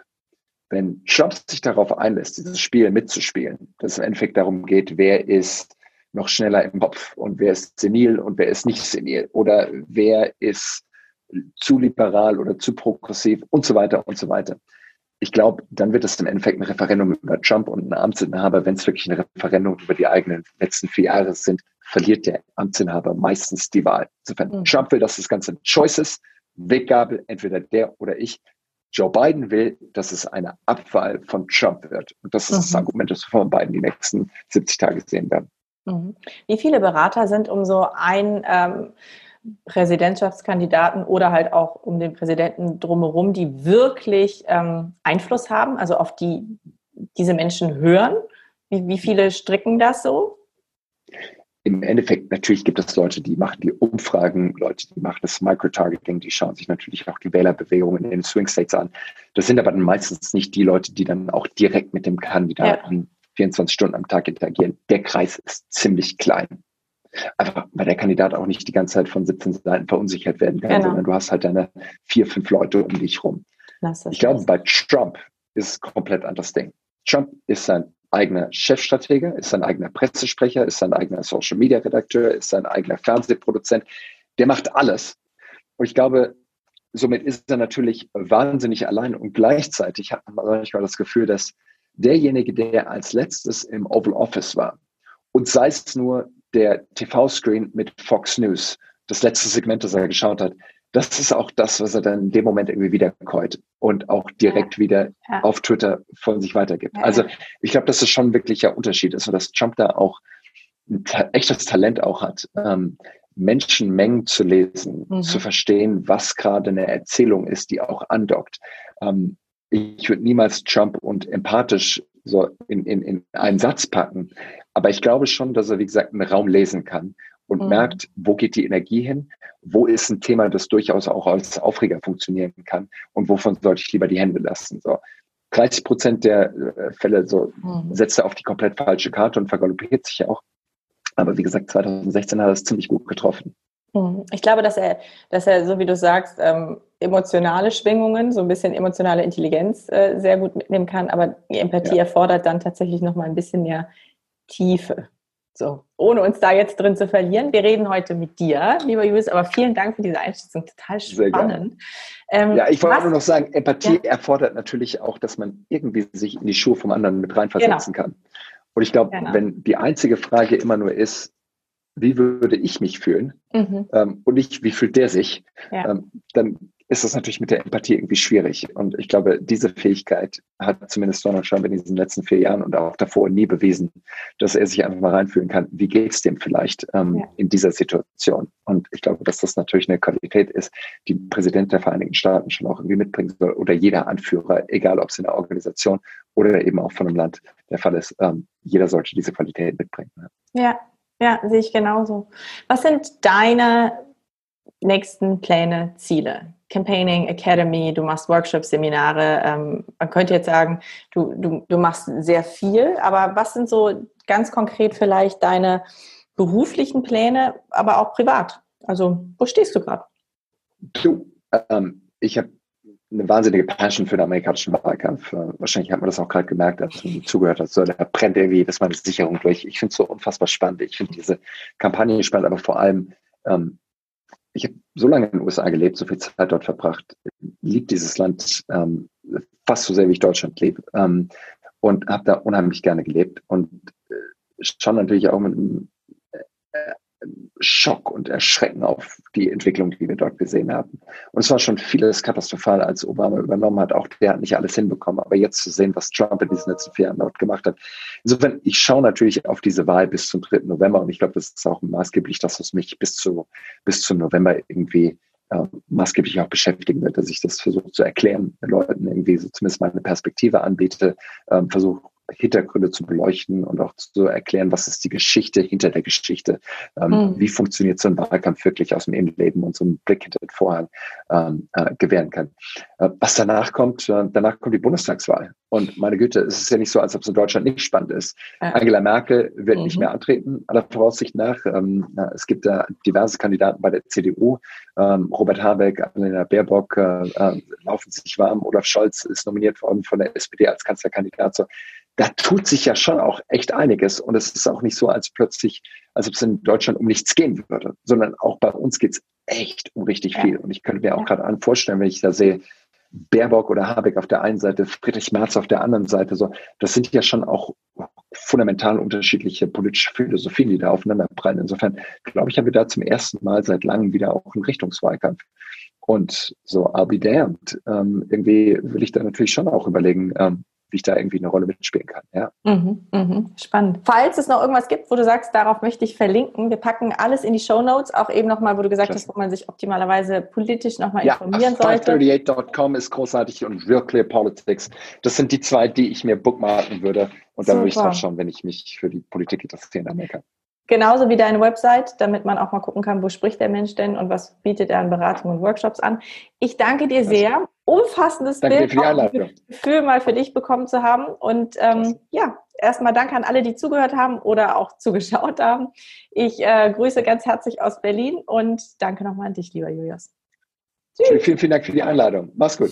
Wenn Trump sich darauf einlässt, dieses Spiel mitzuspielen, dass es im Endeffekt darum geht, wer ist noch schneller im Kopf und wer ist senil und wer ist nicht senil oder wer ist zu liberal oder zu progressiv und so weiter und so weiter. Ich glaube, dann wird es im Endeffekt ein Referendum über Trump und ein Amtsinhaber. Wenn es wirklich ein Referendum über die eigenen letzten vier Jahre sind, verliert der Amtsinhaber meistens die Wahl. Insofern, mhm. Trump will, dass das Ganze ein Choice ist, Weggabel, entweder der oder ich. Joe Biden will, dass es eine Abwahl von Trump wird. Und das ist mhm. das Argument, das wir von beiden die nächsten 70 Tage sehen werden. Mhm. Wie viele Berater sind um so ein ähm, Präsidentschaftskandidaten oder halt auch um den Präsidenten drumherum, die wirklich ähm, Einfluss haben, also auf die diese Menschen hören? Wie, wie viele stricken das so? Im Endeffekt, natürlich gibt es Leute, die machen die Umfragen, Leute, die machen das Microtargeting, die schauen sich natürlich auch die Wählerbewegungen in den Swing States an. Das sind aber dann meistens nicht die Leute, die dann auch direkt mit dem Kandidaten ja. 24 Stunden am Tag interagieren. Der Kreis ist ziemlich klein. Einfach, weil der Kandidat auch nicht die ganze Zeit von 17 Seiten verunsichert werden kann, genau. sondern du hast halt deine vier, fünf Leute um dich rum. Ich glaube, bei Trump ist es komplett anderes Ding. Trump ist sein eigener Chefstratege, ist sein eigener Pressesprecher, ist sein eigener Social Media Redakteur, ist sein eigener Fernsehproduzent. Der macht alles. Und ich glaube, somit ist er natürlich wahnsinnig allein und gleichzeitig hat man manchmal das Gefühl, dass derjenige, der als letztes im Oval Office war und sei es nur der TV-Screen mit Fox News, das letzte Segment, das er geschaut hat, das ist auch das, was er dann in dem Moment irgendwie wiederkäut und auch direkt ja. wieder ja. auf Twitter von sich weitergibt. Ja. Also ich glaube, dass das schon ein wirklicher Unterschied ist und dass Trump da auch ein echtes Talent auch hat, ähm, Menschenmengen zu lesen, mhm. zu verstehen, was gerade eine Erzählung ist, die auch andockt. Ähm, ich würde niemals Trump und empathisch so in, in, in einen Satz packen. Aber ich glaube schon, dass er, wie gesagt, einen Raum lesen kann und mhm. merkt, wo geht die Energie hin, wo ist ein Thema, das durchaus auch als Aufreger funktionieren kann und wovon sollte ich lieber die Hände lassen. So. 30 Prozent der äh, Fälle so mhm. setzt er auf die komplett falsche Karte und vergaloppiert sich auch. Aber wie gesagt, 2016 hat er es ziemlich gut getroffen. Mhm. Ich glaube, dass er, dass er, so wie du sagst, ähm, emotionale Schwingungen, so ein bisschen emotionale Intelligenz äh, sehr gut mitnehmen kann, aber die Empathie ja. erfordert dann tatsächlich noch mal ein bisschen mehr Tiefe. So, ohne uns da jetzt drin zu verlieren. Wir reden heute mit dir, lieber Julius, aber vielen Dank für diese Einschätzung. Total spannend. Ähm, ja, ich wollte nur noch sagen, Empathie ja. erfordert natürlich auch, dass man irgendwie sich in die Schuhe vom anderen mit reinversetzen genau. kann. Und ich glaube, genau. wenn die einzige Frage immer nur ist, wie würde ich mich fühlen mhm. ähm, und nicht, wie fühlt der sich, ja. ähm, dann ist das natürlich mit der Empathie irgendwie schwierig. Und ich glaube, diese Fähigkeit hat zumindest Donald Trump in diesen letzten vier Jahren und auch davor nie bewiesen, dass er sich einfach mal reinfühlen kann, wie geht es dem vielleicht ähm, ja. in dieser Situation. Und ich glaube, dass das natürlich eine Qualität ist, die Präsident der Vereinigten Staaten schon auch irgendwie mitbringen soll oder jeder Anführer, egal ob es in der Organisation oder eben auch von einem Land der Fall ist. Ähm, jeder sollte diese Qualität mitbringen. Ja, ja, sehe ich genauso. Was sind deine nächsten Pläne, Ziele? Campaigning Academy, du machst Workshops, Seminare. Ähm, man könnte jetzt sagen, du, du, du machst sehr viel, aber was sind so ganz konkret vielleicht deine beruflichen Pläne, aber auch privat? Also, wo stehst du gerade? Du, ähm, ich habe eine wahnsinnige Passion für den amerikanischen Wahlkampf. Äh, wahrscheinlich hat man das auch gerade gemerkt, als man zugehört hat. So, da brennt irgendwie das meine Sicherung durch. Ich finde es so unfassbar spannend. Ich finde diese Kampagne spannend, aber vor allem, ähm, ich habe so lange in den USA gelebt, so viel Zeit dort verbracht, liebt dieses Land ähm, fast so sehr, wie ich Deutschland lebe. Ähm, und habe da unheimlich gerne gelebt und äh, schon natürlich auch mit einem äh, Schock und Erschrecken auf die Entwicklung, die wir dort gesehen haben. Und es war schon vieles katastrophal, als Obama übernommen hat. Auch der hat nicht alles hinbekommen. Aber jetzt zu sehen, was Trump in diesen letzten vier Jahren dort gemacht hat. Insofern, ich schaue natürlich auf diese Wahl bis zum 3. November. Und ich glaube, das ist auch maßgeblich, dass es mich bis zu, bis zum November irgendwie äh, maßgeblich auch beschäftigen wird, dass ich das versuche zu erklären, Leuten irgendwie so zumindest meine Perspektive anbiete, äh, versuche Hintergründe zu beleuchten und auch zu erklären, was ist die Geschichte hinter der Geschichte. Ähm, mhm. Wie funktioniert so ein Wahlkampf wirklich aus dem Innenleben und so einen Blick hinter den Vorhang ähm, äh, gewähren kann. Äh, was danach kommt, äh, danach kommt die Bundestagswahl. Und meine Güte, es ist ja nicht so, als ob es in Deutschland nicht spannend ist. Ja. Angela Merkel wird mhm. nicht mehr antreten, aller Voraussicht nach. Ähm, es gibt da diverse Kandidaten bei der CDU. Ähm, Robert Habeck, Annalena Baerbock äh, äh, laufen sich warm. Olaf Scholz ist nominiert worden von der SPD als Kanzlerkandidat. So, da tut sich ja schon auch echt einiges. Und es ist auch nicht so, als plötzlich, als ob es in Deutschland um nichts gehen würde, sondern auch bei uns geht es echt um richtig viel. Und ich könnte mir auch gerade vorstellen, wenn ich da sehe, Baerbock oder Habeck auf der einen Seite, Friedrich Merz auf der anderen Seite, so, das sind ja schon auch fundamental unterschiedliche politische Philosophien, die da aufeinander prallen. Insofern glaube ich, haben wir da zum ersten Mal seit langem wieder auch einen Richtungswahlkampf. Und so, I'll be damned. Ähm, irgendwie will ich da natürlich schon auch überlegen, ähm, wie ich da irgendwie eine Rolle mitspielen kann. Ja. Mhm, mh, spannend. Falls es noch irgendwas gibt, wo du sagst, darauf möchte ich verlinken, wir packen alles in die Show Notes, auch eben nochmal, wo du gesagt Klasse. hast, wo man sich optimalerweise politisch nochmal ja, informieren sollte. 538.com ist großartig und Real Clear Politics. Das sind die zwei, die ich mir bookmarken würde. Und dann würde ich drauf schauen, wenn ich mich für die Politik interessiere in Amerika. Genauso wie deine Website, damit man auch mal gucken kann, wo spricht der Mensch denn und was bietet er an Beratungen und Workshops an. Ich danke dir sehr. Umfassendes danke Bild, ein Gefühl mal für dich bekommen zu haben. Und ähm, ja, erstmal danke an alle, die zugehört haben oder auch zugeschaut haben. Ich äh, grüße ganz herzlich aus Berlin und danke nochmal an dich, lieber Julius. Tschüss. Vielen, vielen Dank für die Einladung. Mach's gut.